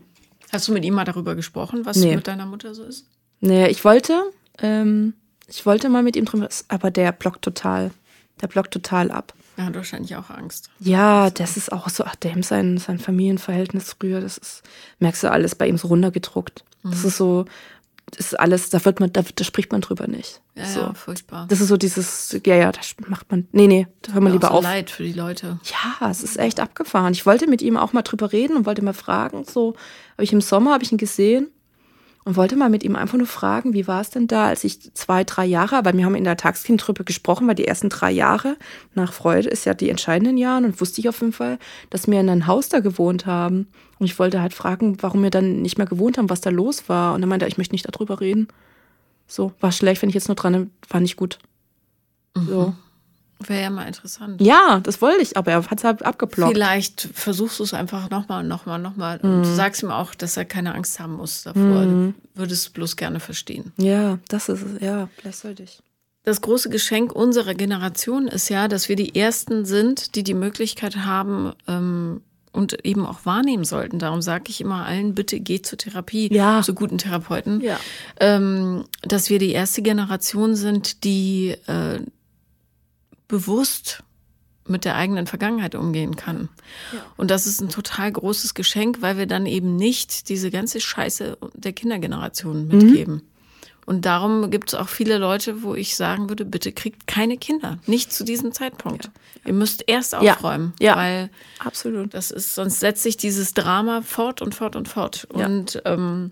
Hast du mit ihm mal darüber gesprochen, was Nee. mit deiner Mutter so ist? Naja, ich wollte, ähm, ich wollte mal mit ihm drüber, aber der blockt total. Der blockt total ab. Er hat wahrscheinlich auch Angst. Ja, das ist auch so, ach, dem sein, sein Familienverhältnis früher, das ist, merkst du alles bei ihm so runtergedruckt. Das ist so, das ist alles, da wird man, da, da spricht man drüber nicht. Ja, so. ja, furchtbar. Das ist so dieses, ja, ja, das macht man, nee, nee, da hört man lieber auch so auf. leid für die Leute. Ja, es ist echt abgefahren. Ich wollte mit ihm auch mal drüber reden und wollte mal fragen, so, habe ich im Sommer, habe ich ihn gesehen und wollte mal mit ihm einfach nur fragen, wie war es denn da, als ich zwei, drei Jahre, weil wir haben in der Tagskind drüber gesprochen, weil die ersten drei Jahre nach Freude ist ja die entscheidenden Jahre und wusste ich auf jeden Fall, dass wir in einem Haus da gewohnt haben. Und ich wollte halt fragen, warum wir dann nicht mehr gewohnt haben, was da los war. Und er meinte, ich möchte nicht darüber reden. So, war schlecht, wenn ich jetzt nur dran, war nicht gut. So. Mhm. Wäre ja mal interessant. Ja, das wollte ich, aber er hat es halt abgeblockt. Vielleicht versuchst du es einfach nochmal und nochmal, nochmal. Mhm. Und du sagst ihm auch, dass er keine Angst haben muss davor. Du würdest es bloß gerne verstehen. Ja, das ist es, ja, vielleicht sollte ich. Das große Geschenk unserer Generation ist ja, dass wir die Ersten sind, die die Möglichkeit haben ähm, und eben auch wahrnehmen sollten. Darum sage ich immer allen, bitte geht zur Therapie, Ja. zu guten Therapeuten. Ja. Ähm, dass wir die erste Generation sind, die äh, bewusst mit der eigenen Vergangenheit umgehen kann. Und das ist ein total großes Geschenk, weil wir dann eben nicht diese ganze Scheiße der Kindergeneration mitgeben. Und darum gibt es auch viele Leute, wo ich sagen würde, bitte kriegt keine Kinder. Nicht zu diesem Zeitpunkt. Ihr müsst erst Ja. aufräumen, Ja. weil Absolut. das ist, sonst setzt sich dieses Drama fort und fort und fort. Ja. Und ähm,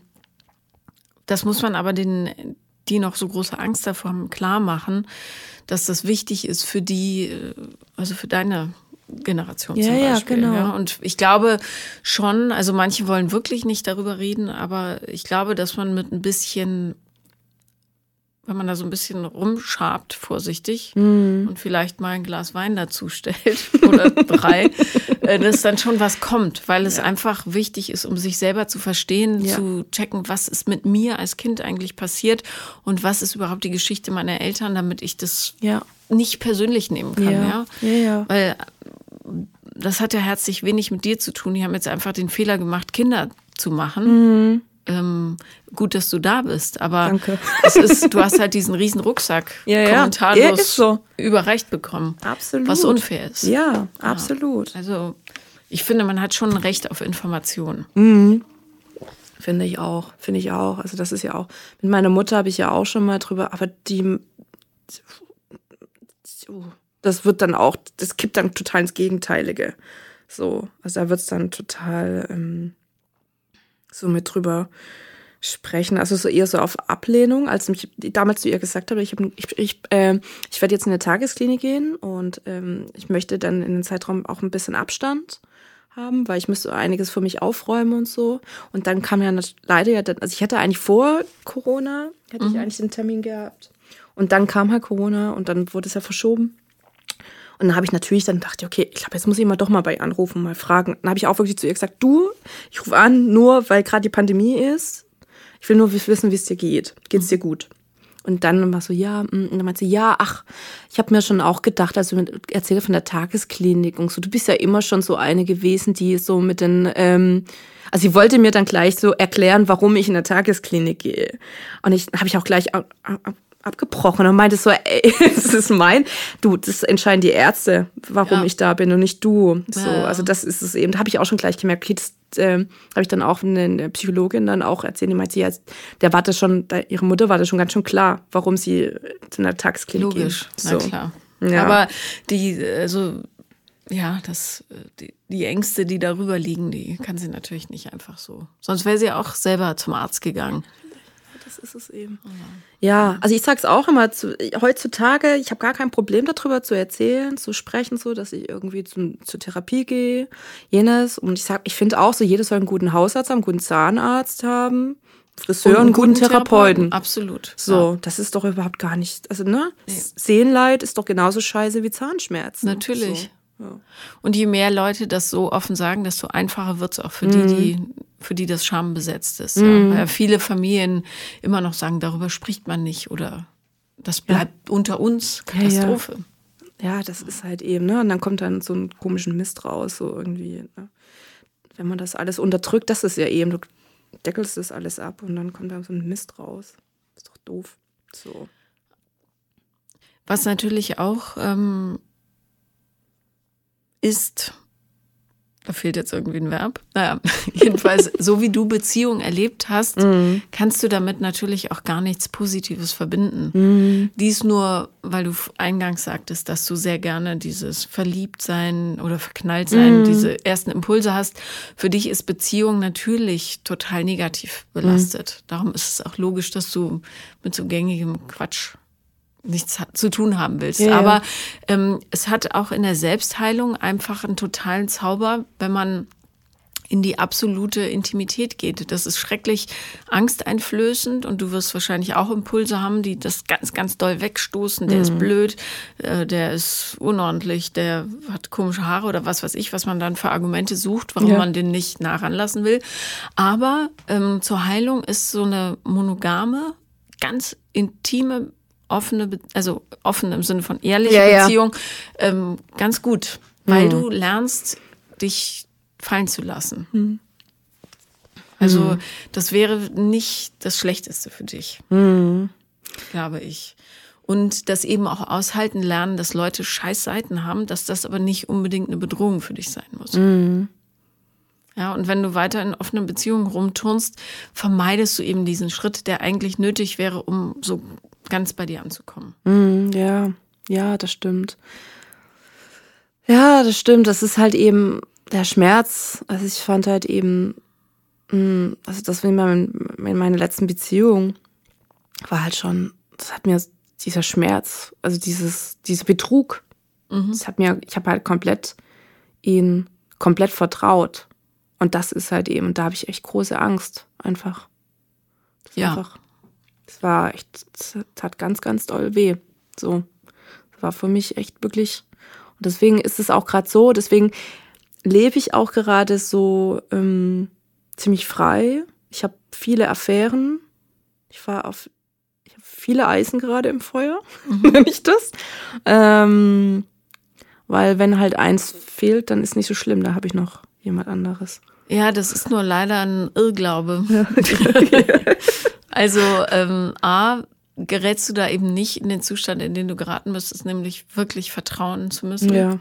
das muss man aber den, die noch so große Angst davor haben, klar machen, dass das wichtig ist für die, äh, also für deine Generation Ja, zum ja, Beispiel. genau. Ja, und ich glaube schon, also manche wollen wirklich nicht darüber reden, aber ich glaube, dass man mit ein bisschen wenn man da so ein bisschen rumschabt, vorsichtig, Mhm. und vielleicht mal ein Glas Wein dazu stellt oder drei, äh, dass dann schon was kommt, weil es einfach wichtig ist, um sich selber zu verstehen, Ja. zu checken, was ist mit mir als Kind eigentlich passiert und was ist überhaupt die Geschichte meiner Eltern, damit ich das Ja. nicht persönlich nehmen kann. Ja. Ja. Ja, ja. Weil das hat ja herzlich wenig mit dir zu tun. Die haben jetzt einfach den Fehler gemacht, Kinder zu machen. Ähm, gut, dass du da bist, aber Mhm. Danke. es ist, du hast halt diesen riesen Rucksack Ja, ja. kommentarlos Ja, ist so. überreicht bekommen. Absolut. Was unfair ist. Ja, absolut. Also ich finde, man hat schon ein Recht auf Informationen. Finde ich auch, finde ich auch. Also das ist ja auch, mit meiner Mutter habe ich ja auch schon mal drüber, aber die, das wird dann auch, das kippt dann total ins Gegenteilige. So, also da wird es dann total ähm, so mit drüber sprechen. Also so eher so auf Ablehnung, als ich damals zu ihr gesagt habe, ich, hab, ich, ich, äh, ich werde jetzt in eine Tagesklinik gehen und ähm, ich möchte dann in den Zeitraum auch ein bisschen Abstand haben, weil ich müsste einiges für mich aufräumen und so. Und dann kam ja leider ja, also ich hatte eigentlich vor Corona, hätte ich eigentlich den Termin gehabt. Und dann kam halt Corona und dann wurde es ja verschoben. Und dann habe ich natürlich dann gedacht, okay, ich glaube, jetzt muss ich mal doch mal bei ihr anrufen, mal fragen. Dann habe ich auch wirklich zu ihr gesagt, du, ich rufe an, nur weil gerade die Pandemie ist. Ich will nur wissen, wie es dir geht. Geht es dir gut? Und dann war so, ja, mm, und dann meinte sie, ja, ach, ich habe mir schon auch gedacht, also erzähle von der Tagesklinik und so, du bist ja immer schon so eine gewesen, die so mit den, ähm, also sie wollte mir dann gleich so erklären, warum ich in der Tagesklinik gehe. Und ich habe ich auch gleich abgebrochen und meinte so, ey, das ist mein, du, das entscheiden die Ärzte, warum Ja. ich da bin und nicht du. So, Ja, ja. also das ist es eben, da habe ich auch schon gleich gemerkt, okay, das ähm, habe ich dann auch eine, Psychologin dann auch erzählt, die meinte, ja, der war das schon, da, ihre Mutter war das schon ganz schön klar, warum sie zu einer Tagesklinik Logisch, geht. na klar. Ja. Aber die, also ja, das, äh, die, die Ängste, die darüber liegen, die kann sie natürlich nicht einfach so. Sonst wäre sie auch selber zum Arzt gegangen. Das ist es eben. Ja, also ich sag's auch immer, zu, heutzutage, ich habe gar kein Problem darüber zu erzählen, zu sprechen, so, dass ich irgendwie zum, zur Therapie gehe, jenes. Und ich sag, ich finde auch so, jeder soll einen guten Hausarzt haben, einen guten Zahnarzt haben, Friseur und einen guten Therapeuten. Absolut. So, das ist doch überhaupt gar nicht, also ne, Sehenleid ist doch genauso scheiße wie Zahnschmerzen. Natürlich. So, ja. Und je mehr Leute das so offen sagen, desto einfacher wird es auch für Mhm. die, die, für die das Scham besetzt ist. Ja. Weil ja viele Familien immer noch sagen, darüber spricht man nicht oder das bleibt unter uns. Katastrophe. Ja, das ist halt eben, ne? Und dann kommt dann so ein komischen Mist raus, so irgendwie. Ne? Wenn man das alles unterdrückt, das ist ja eben, du deckelst das alles ab und dann kommt dann so ein Mist raus. Ist doch doof. So. Was natürlich auch ähm, ist, Da fehlt jetzt irgendwie ein Verb. Naja, jedenfalls, so wie du Beziehungen erlebt hast, Mhm. kannst du damit natürlich auch gar nichts Positives verbinden. Mhm. Dies nur, weil du eingangs sagtest, dass du sehr gerne dieses Verliebtsein oder. Verknalltsein, diese ersten Impulse hast. Für dich ist Beziehung natürlich total negativ belastet. Mhm. Darum ist es auch logisch, dass du mit so gängigem Quatsch nichts zu tun haben willst. Ja. Aber ähm, es hat auch in der Selbstheilung einfach einen totalen Zauber, wenn man in die absolute Intimität geht. Das ist schrecklich angsteinflößend und du wirst wahrscheinlich auch Impulse haben, die das ganz, ganz doll wegstoßen. Der ist blöd, äh, der ist unordentlich, der hat komische Haare oder was weiß ich, was man dann für Argumente sucht, warum Ja. man den nicht nachranlassen will. Aber ähm, zur Heilung ist so eine monogame, ganz intime, offene, Be- also offen im Sinne von ehrlicher Ja, ja. Beziehung ähm, ganz gut, weil du lernst, dich fallen zu lassen. Also das wäre nicht das Schlechteste für dich, glaube ich. Und das eben auch aushalten lernen, dass Leute scheiß Seiten haben, dass das aber nicht unbedingt eine Bedrohung für dich sein muss. Ja, und wenn du weiter in offenen Beziehungen rumturnst, vermeidest du eben diesen Schritt, der eigentlich nötig wäre, um so ganz bei dir anzukommen. Mhm, ja, ja, das stimmt. Ja, das stimmt. Das ist halt eben der Schmerz. Also ich fand halt eben, mh, also das in, meinem, in meiner letzten Beziehung war halt schon, das hat mir dieser Schmerz, also dieses, dieser Betrug, das hat mir, ich habe halt komplett ihn komplett vertraut. Und das ist halt eben, und da habe ich echt große Angst, einfach. Das Ja. Einfach, es war echt, es tat ganz, ganz doll weh. So. Das war für mich echt wirklich. Und deswegen ist es auch gerade so, deswegen lebe ich auch gerade so ähm, ziemlich frei. Ich habe viele Affären. Ich war auf, ich habe viele Eisen gerade im Feuer, nenne ich das. Ähm, weil wenn halt eins fehlt, dann ist nicht so schlimm. Da habe ich noch jemand anderes. Ja, das ist nur leider ein Irrglaube. also ähm, A, gerätst du da eben nicht in den Zustand, in den du geraten müsstest, nämlich wirklich vertrauen zu müssen. Ja.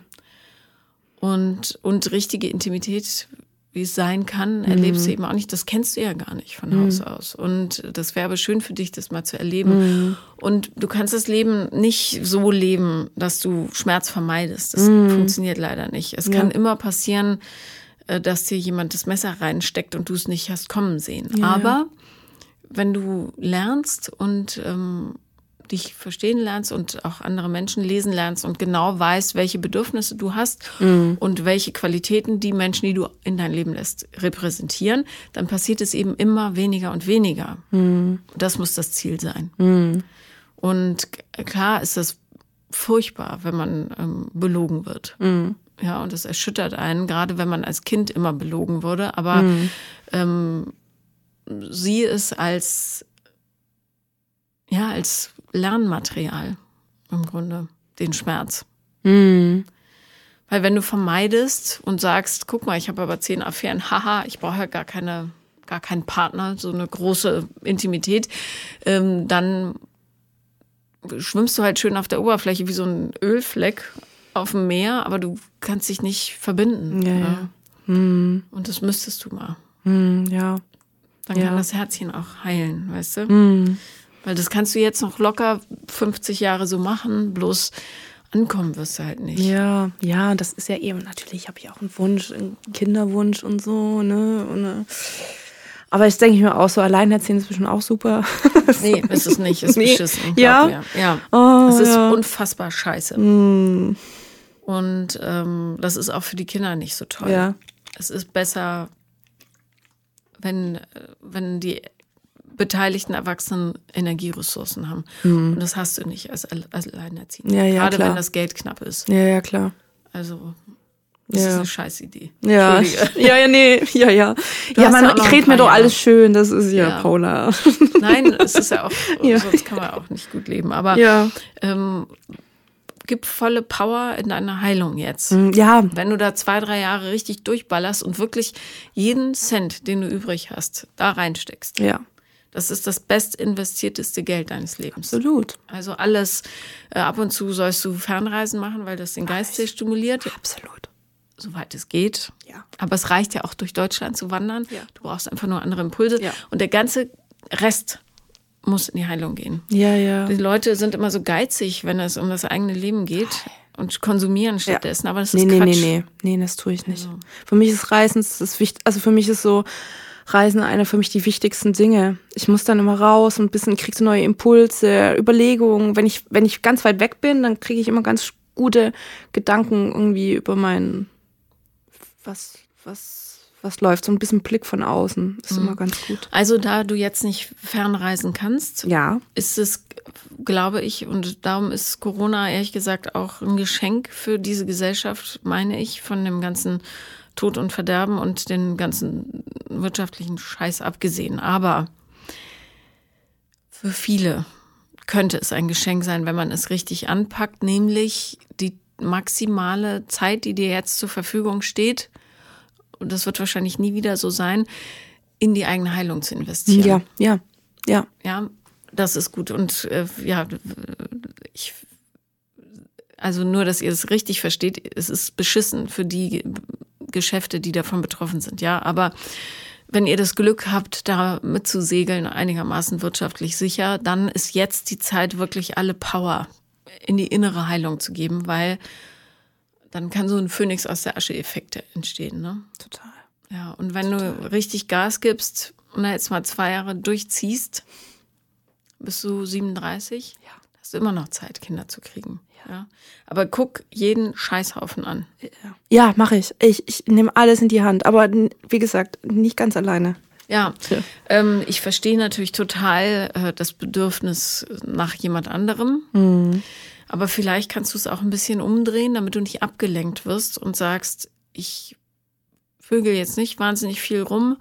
Und, und richtige Intimität, wie es sein kann, erlebst du eben auch nicht. Das kennst du ja gar nicht von Haus aus. Und das wäre aber schön für dich, das mal zu erleben. Und du kannst das Leben nicht so leben, dass du Schmerz vermeidest. Das funktioniert leider nicht. Es kann immer passieren, dass dir jemand das Messer reinsteckt und du es nicht hast kommen sehen. Ja, aber wenn du lernst und ähm, dich verstehen lernst und auch andere Menschen lesen lernst und genau weißt, welche Bedürfnisse du hast und welche Qualitäten die Menschen, die du in dein Leben lässt, repräsentieren, dann passiert es eben immer weniger und weniger. Das muss das Ziel sein. Und k- klar ist das furchtbar, wenn man ähm, belogen wird. Ja, und das erschüttert einen, gerade wenn man als Kind immer belogen wurde. Aber ähm, sieh es als, ja, als Lernmaterial im Grunde, den Schmerz. Mhm. Weil wenn du vermeidest und sagst, guck mal, ich habe aber zehn Affären, haha, ich brauche ja gar keine, gar keinen Partner, so eine große Intimität, ähm, dann schwimmst du halt schön auf der Oberfläche wie so ein Ölfleck auf dem Meer, aber du kannst dich nicht verbinden. Ja, ja. Mhm. Und das müsstest du mal. Mhm, ja. Dann kann das Herzchen auch heilen, weißt du? Mhm. Weil das kannst du jetzt noch locker 50 Jahre so machen, bloß ankommen wirst du halt nicht. Ja, ja, das ist ja eben, natürlich habe ich auch einen Wunsch, einen Kinderwunsch und so, ne? Und, äh, aber jetzt denke ich mir auch so, alleinerziehend ist bestimmt auch super. Nee, ist es nicht, ist Nee. beschissen. Ja? Mir. Ja. Oh, Es ist ja. unfassbar scheiße. Mm, Und ähm, das ist auch für die Kinder nicht so toll. Ja. Es ist besser, wenn, wenn die beteiligten Erwachsenen Energieressourcen haben. Und das hast du nicht als, als Alleinerziehende. Mhm. Ja, ja, Gerade klar. wenn das Geld knapp ist. ja, ja, klar. Also, das Ja. ist eine Scheißidee. Ja, Entschuldige. ja, ja, nee, ja, ja. Du ja, man, ja ich rede mir doch alles schön, das ist ja, Ja. Paula. Nein, es ist ja auch, Ja. sonst kann man auch nicht gut leben. Aber ja. ähm, gib volle Power in deine Heilung jetzt. Mm, Ja, Wenn du da zwei, drei Jahre richtig durchballerst und wirklich jeden Cent, den du übrig hast, da reinsteckst, ja, das ist das bestinvestierteste Geld deines Lebens. absolut. Also alles, äh, ab und zu sollst du Fernreisen machen, weil das den Geist sehr stimuliert. Absolut. soweit es geht. Ja. Aber es reicht ja auch durch Deutschland zu wandern. Ja. Du brauchst einfach nur andere Impulse. Ja. Und der ganze Rest muss in die Heilung gehen. Ja, ja. Die Leute sind immer so geizig, wenn es um das eigene Leben geht und konsumieren stattdessen. Aber das ist nee, nee, Quatsch. nee, nee. Nee, das tue ich nicht. Für mich ist Reisen das ist wichtig. Also für mich ist so Reisen einer für mich die wichtigsten Dinge. Ich muss dann immer raus und ein bisschen kriegst neue Impulse, Überlegungen. Wenn ich, wenn ich ganz weit weg bin, dann kriege ich immer ganz gute Gedanken irgendwie über mein, was, was, was läuft. So ein bisschen Blick von außen. Ist immer ganz gut. Also da du jetzt nicht fernreisen kannst, Ja. ist es, glaube ich, und darum ist Corona ehrlich gesagt auch ein Geschenk für diese Gesellschaft, meine ich, von dem ganzen Tod und Verderben und den ganzen wirtschaftlichen Scheiß abgesehen. Aber für viele könnte es ein Geschenk sein, wenn man es richtig anpackt, nämlich die maximale Zeit, die dir jetzt zur Verfügung steht, und das wird wahrscheinlich nie wieder so sein, in die eigene Heilung zu investieren. Ja, ja, ja. Ja, das ist gut. Und äh, ja, ich, also nur, dass ihr es richtig versteht, es ist beschissen für die Geschäfte, die davon betroffen sind. Ja, aber wenn ihr das Glück habt, da mitzusegeln, einigermaßen wirtschaftlich sicher, dann ist jetzt die Zeit, wirklich alle Power in die innere Heilung zu geben, weil dann kann so ein Phönix aus der Asche-Effekt entstehen. Ne? Total. Ja, und wenn du richtig Gas gibst und da jetzt mal zwei Jahre durchziehst, bist du 37, Ja. hast du immer noch Zeit, Kinder zu kriegen. Ja. Aber guck jeden Scheißhaufen an. Ja, mache ich. Ich, ich nehme alles in die Hand. Aber wie gesagt, nicht ganz alleine. Ja, Ja. Ähm, ich verstehe natürlich total äh, das Bedürfnis nach jemand anderem. Mhm. Aber vielleicht kannst du es auch ein bisschen umdrehen, damit du nicht abgelenkt wirst und sagst, ich vögel jetzt nicht wahnsinnig viel rum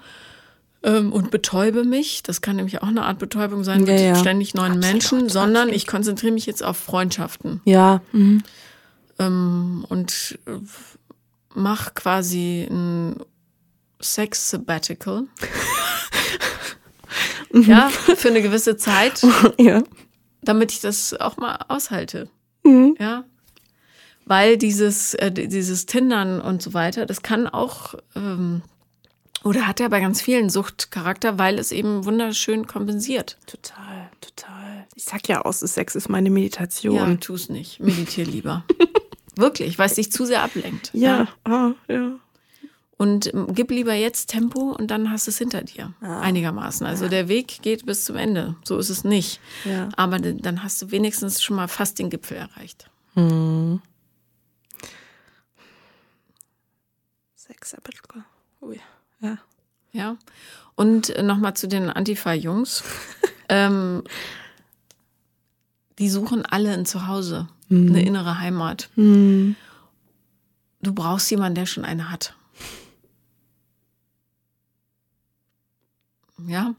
ähm, und betäube mich. Das kann nämlich auch eine Art Betäubung sein mit Ja, ja. ständig neuen Absolut, Menschen, sondern absolut. ich konzentriere mich jetzt auf Freundschaften Ja. Mhm. ähm, und äh, mach quasi ein Sex Sabbatical. ja, für eine gewisse Zeit, ja. Damit ich das auch mal aushalte. Mhm. Ja. Weil dieses, äh, dieses Tindern und so weiter, das kann auch, ähm, oder hat ja bei ganz vielen Suchtcharakter, weil es eben wunderschön kompensiert. Total, total. Ich sag ja aus, Sex ist meine Meditation. Ja, tu's nicht. Meditier lieber. Wirklich, weil es dich zu sehr ablenkt. Ja, ah, ja. Und ähm, gib lieber jetzt Tempo und dann hast du es hinter dir. Einigermaßen. Also der Weg geht bis zum Ende. So ist es nicht. Ja. Aber dann hast du wenigstens schon mal fast den Gipfel erreicht. Sex Sabbatical. Ui. Ja. Ja. Und nochmal zu den Antifa-Jungs. ähm, die suchen alle ein Zuhause, eine innere Heimat. Mhm. Du brauchst jemanden, der schon eine hat. Ja,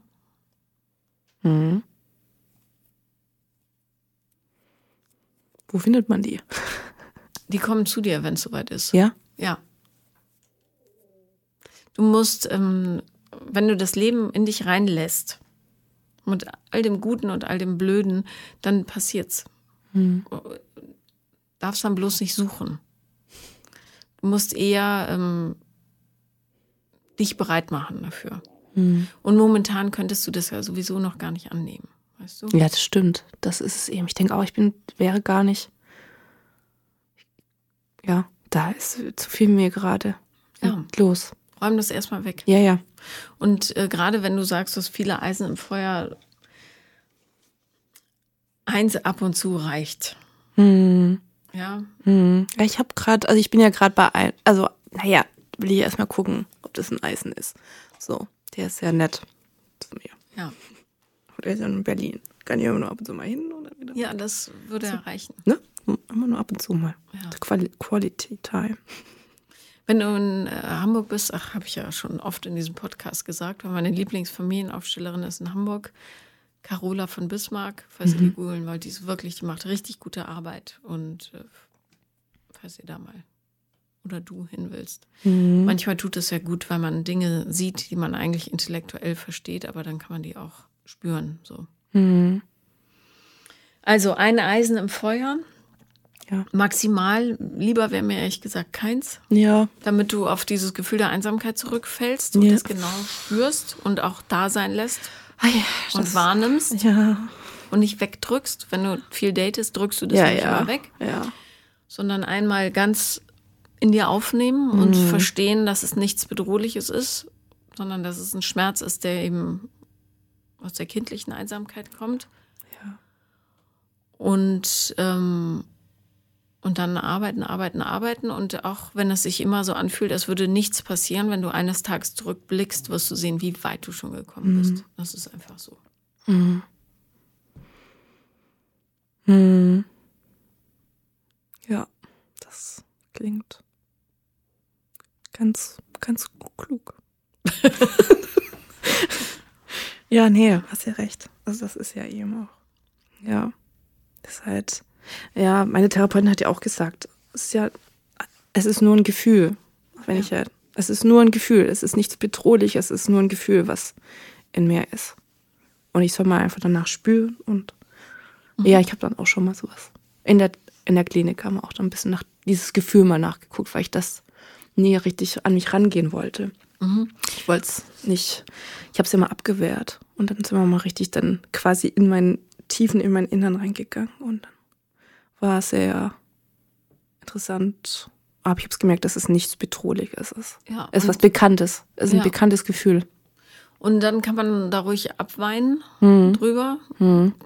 Mhm. Wo findet man die? die kommen zu dir, wenn es soweit ist. Ja? Ja. Du musst, ähm, wenn du das Leben in dich reinlässt, mit all dem Guten und all dem Blöden, dann passiert's. Darfst dann bloß nicht suchen. Du musst eher ähm, dich bereit machen dafür. Und momentan könntest du das ja sowieso noch gar nicht annehmen. Weißt du? Ja, das stimmt. Das ist es eben. Ich denke auch, ich bin, wäre gar nicht. Ja, da ist zu viel mir gerade. Ja. Los. Räum das erstmal weg. Ja, ja. Und äh, gerade wenn du sagst, du hast viele Eisen im Feuer, eins ab und zu reicht. Hm. Ja, Hm. Ja, ich habe gerade, also ich bin ja gerade bei ein, also naja, will ich erstmal gucken, ob das ein Eisen ist. So, der ist sehr nett zu mir. ja. Der ist ja in Berlin. Kann ich immer nur ab und zu mal hin oder wieder. Ja, das würde erreichen. Ne? Immer nur ab und zu mal. Ja. Quali Quality Time. Wenn du in äh, Hamburg bist, ach, habe ich ja schon oft in diesem Podcast gesagt, weil meine Lieblingsfamilienaufstellerin ist in Hamburg, Carola von Bismarck, falls ihr die googeln wollt, die ist wirklich, die macht richtig gute Arbeit. Und äh, falls ihr da mal oder du hin willst. Manchmal tut es ja gut, weil man Dinge sieht, die man eigentlich intellektuell versteht, aber dann kann man die auch spüren. So. Hm. Also ein Eisen im Feuer. Ja. Maximal, lieber wäre mir ehrlich gesagt keins, Ja. damit du auf dieses Gefühl der Einsamkeit zurückfällst und Ja. das genau spürst und auch da sein lässt Ah, ja, und wahrnimmst Ja. und nicht wegdrückst. Wenn du viel datest, drückst du das Ja, nicht immer weg, Ja. sondern einmal ganz in dir aufnehmen und Mhm. verstehen, dass es nichts Bedrohliches ist, sondern dass es ein Schmerz ist, der eben aus der kindlichen Einsamkeit kommt. Ja. Und, ähm, und dann arbeiten, arbeiten, arbeiten. Und auch wenn es sich immer so anfühlt, als würde nichts passieren, wenn du eines Tages zurückblickst, wirst du sehen, wie weit du schon gekommen bist. Das ist einfach so. Mhm. Mhm. Ja, das klingt ganz, ganz klug. ja, nee, hast ja recht. Also das ist ja eben auch. Ja. Das ist halt, ja, meine Therapeutin hat ja auch gesagt, es ist ja, es ist nur ein Gefühl. Wenn ich ja, es ist nur ein Gefühl, es ist nichts Bedrohliches, es ist nur ein Gefühl, was in mir ist. Und ich soll mal einfach danach spüren und ja, ich habe dann auch schon mal sowas. In der, in der Klinik haben wir auch dann ein bisschen nach dieses Gefühl mal nachgeguckt, weil ich das nie richtig an mich rangehen wollte. Ich wollte es nicht, ich habe es immer abgewehrt. Und dann sind wir mal richtig dann quasi in meinen Tiefen, in mein Innern reingegangen. Und dann war es sehr interessant. Aber ich habe es gemerkt, dass es nichts Bedrohliches ist. Ja, es ist was Bekanntes. Es ist ein Ja. bekanntes Gefühl. Und dann kann man da ruhig abweinen Mhm. drüber,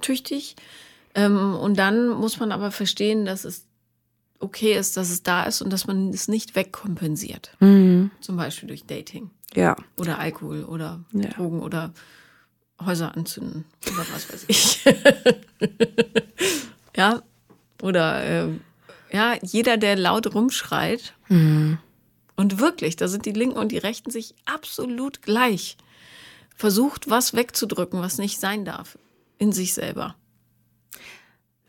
tüchtig. Ähm, und dann muss man aber verstehen, dass es okay ist, dass es da ist und dass man es nicht wegkompensiert. Mhm. Zum Beispiel durch Dating Ja. oder Alkohol oder Ja. Drogen oder Häuser anzünden oder was weiß ich. ja, oder ähm, ja, jeder, der laut rumschreit und wirklich, da sind die Linken und die Rechten sich absolut gleich, versucht, was wegzudrücken, was nicht sein darf, in sich selber.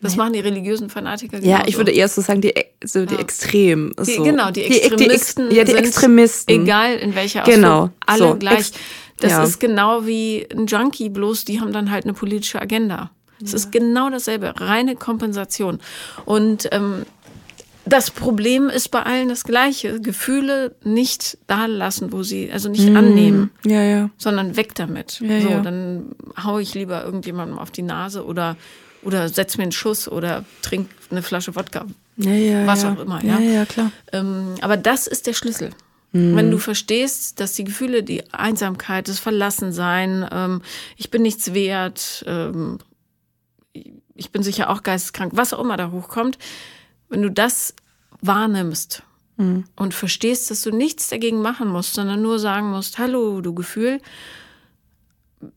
Das machen die religiösen Fanatiker Ja, genauso. ich würde eher so sagen, die, so die Ja. Extremen. Die, so. genau, die Ex- Extremisten. ja, die sind, Extremisten. Egal in welcher Genau, Ausführung, alle so, gleich. ex- das ja. ist genau wie ein Junkie, bloß die haben dann halt eine politische Agenda. Es ist genau dasselbe, reine Kompensation. Und ähm, das Problem ist bei allen das gleiche. Gefühle nicht da lassen, wo sie, also nicht annehmen, Ja, ja. sondern weg damit. Ja, so, ja. dann hau ich lieber irgendjemandem auf die Nase oder, oder setz mir einen Schuss oder trink eine Flasche Wodka. Ja, ja. Was ja. auch immer, Ja, ja. ja, klar. Ähm, aber das ist der Schlüssel. Mhm. Wenn du verstehst, dass die Gefühle, die Einsamkeit, das Verlassensein, ähm, ich bin nichts wert, ähm, ich bin sicher auch geisteskrank, was auch immer da hochkommt, wenn du das wahrnimmst Mhm. und verstehst, dass du nichts dagegen machen musst, sondern nur sagen musst, hallo, du Gefühl,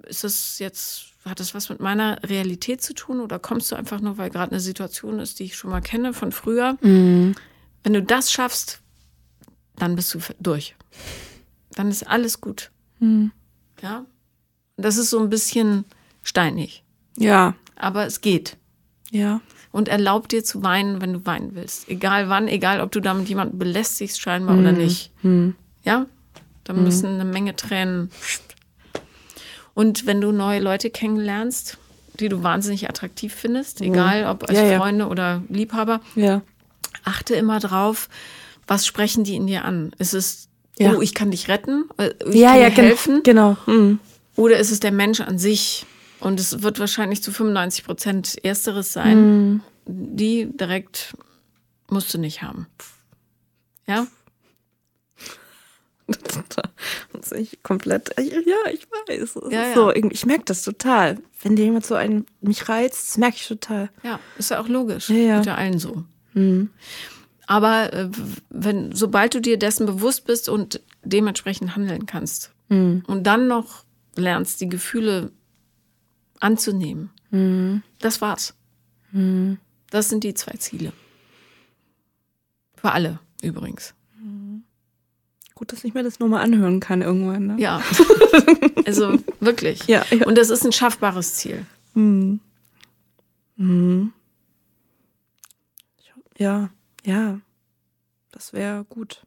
ist das jetzt, hat das was mit meiner Realität zu tun oder kommst du einfach nur, weil gerade eine Situation ist, die ich schon mal kenne von früher? Mhm. Wenn du das schaffst, dann bist du durch. Dann ist alles gut. Mhm. Ja. Das ist so ein bisschen steinig, Ja, aber es geht. ja. Und erlaub dir zu weinen, wenn du weinen willst. Egal wann, egal ob du damit jemanden belästigst, scheinbar oder nicht. Ja? Da müssen eine Menge Tränen. Und wenn du neue Leute kennenlernst, die du wahnsinnig attraktiv findest, egal ob als Ja, ja. Freunde oder Liebhaber, Ja. achte immer drauf, was sprechen die in dir an? Ist es, oh, ich kann dich retten, äh, ich ja, kann ja, dir helfen? genau. Mhm. Oder ist es der Mensch an sich? Und es wird wahrscheinlich zu 95 Prozent Ersteres sein. Die direkt musst du nicht haben. Ja? Das ist ich komplett. Ja, ich weiß. Ja, ja. So, ich merke das total. Wenn dir jemand so einen, mich reizt, das merke ich total. Ja, ist ja auch logisch. Ja, ja. Mit ja allen so. Aber äh, wenn, sobald du dir dessen bewusst bist und dementsprechend handeln kannst und dann noch lernst, die Gefühle anzunehmen, das war's. Das sind die zwei Ziele. Für alle übrigens. Gut, dass ich mir das nochmal anhören kann irgendwann. Ne? Ja. Also wirklich. Ja, ja. Und das ist ein schaffbares Ziel. Mhm. Mhm. Ja, ja. Das wäre gut.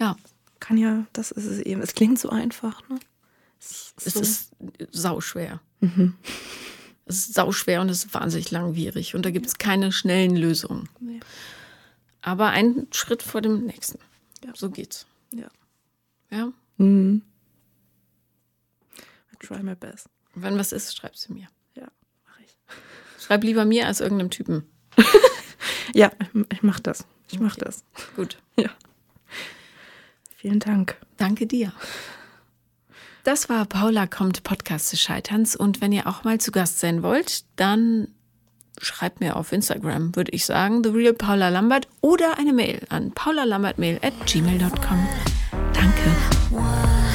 Ja. Kann ja, das ist es eben. Es klingt so einfach, ne? Es Es so- ist sauschwer. Mhm. Es ist sauschwer und es ist wahnsinnig langwierig. Und da gibt es keine schnellen Lösungen. Nee. Aber ein Schritt vor dem nächsten. Ja. So geht's. Ja. Ja. Mhm. I try my best. Wenn was ist, schreib sie mir. Ja, mache ich. Schreib lieber mir als irgendeinem Typen. Ja, ich, mach das. Ich mach das. Gut. Ja. Vielen Dank. Danke dir. Das war Paula kommt Podcast des Scheiterns und wenn ihr auch mal zu Gast sein wollt, dann schreibt mir auf Instagram, würde ich sagen, The Real Paula Lambert oder eine Mail an paulalambertmail at gmail.com. Danke. What.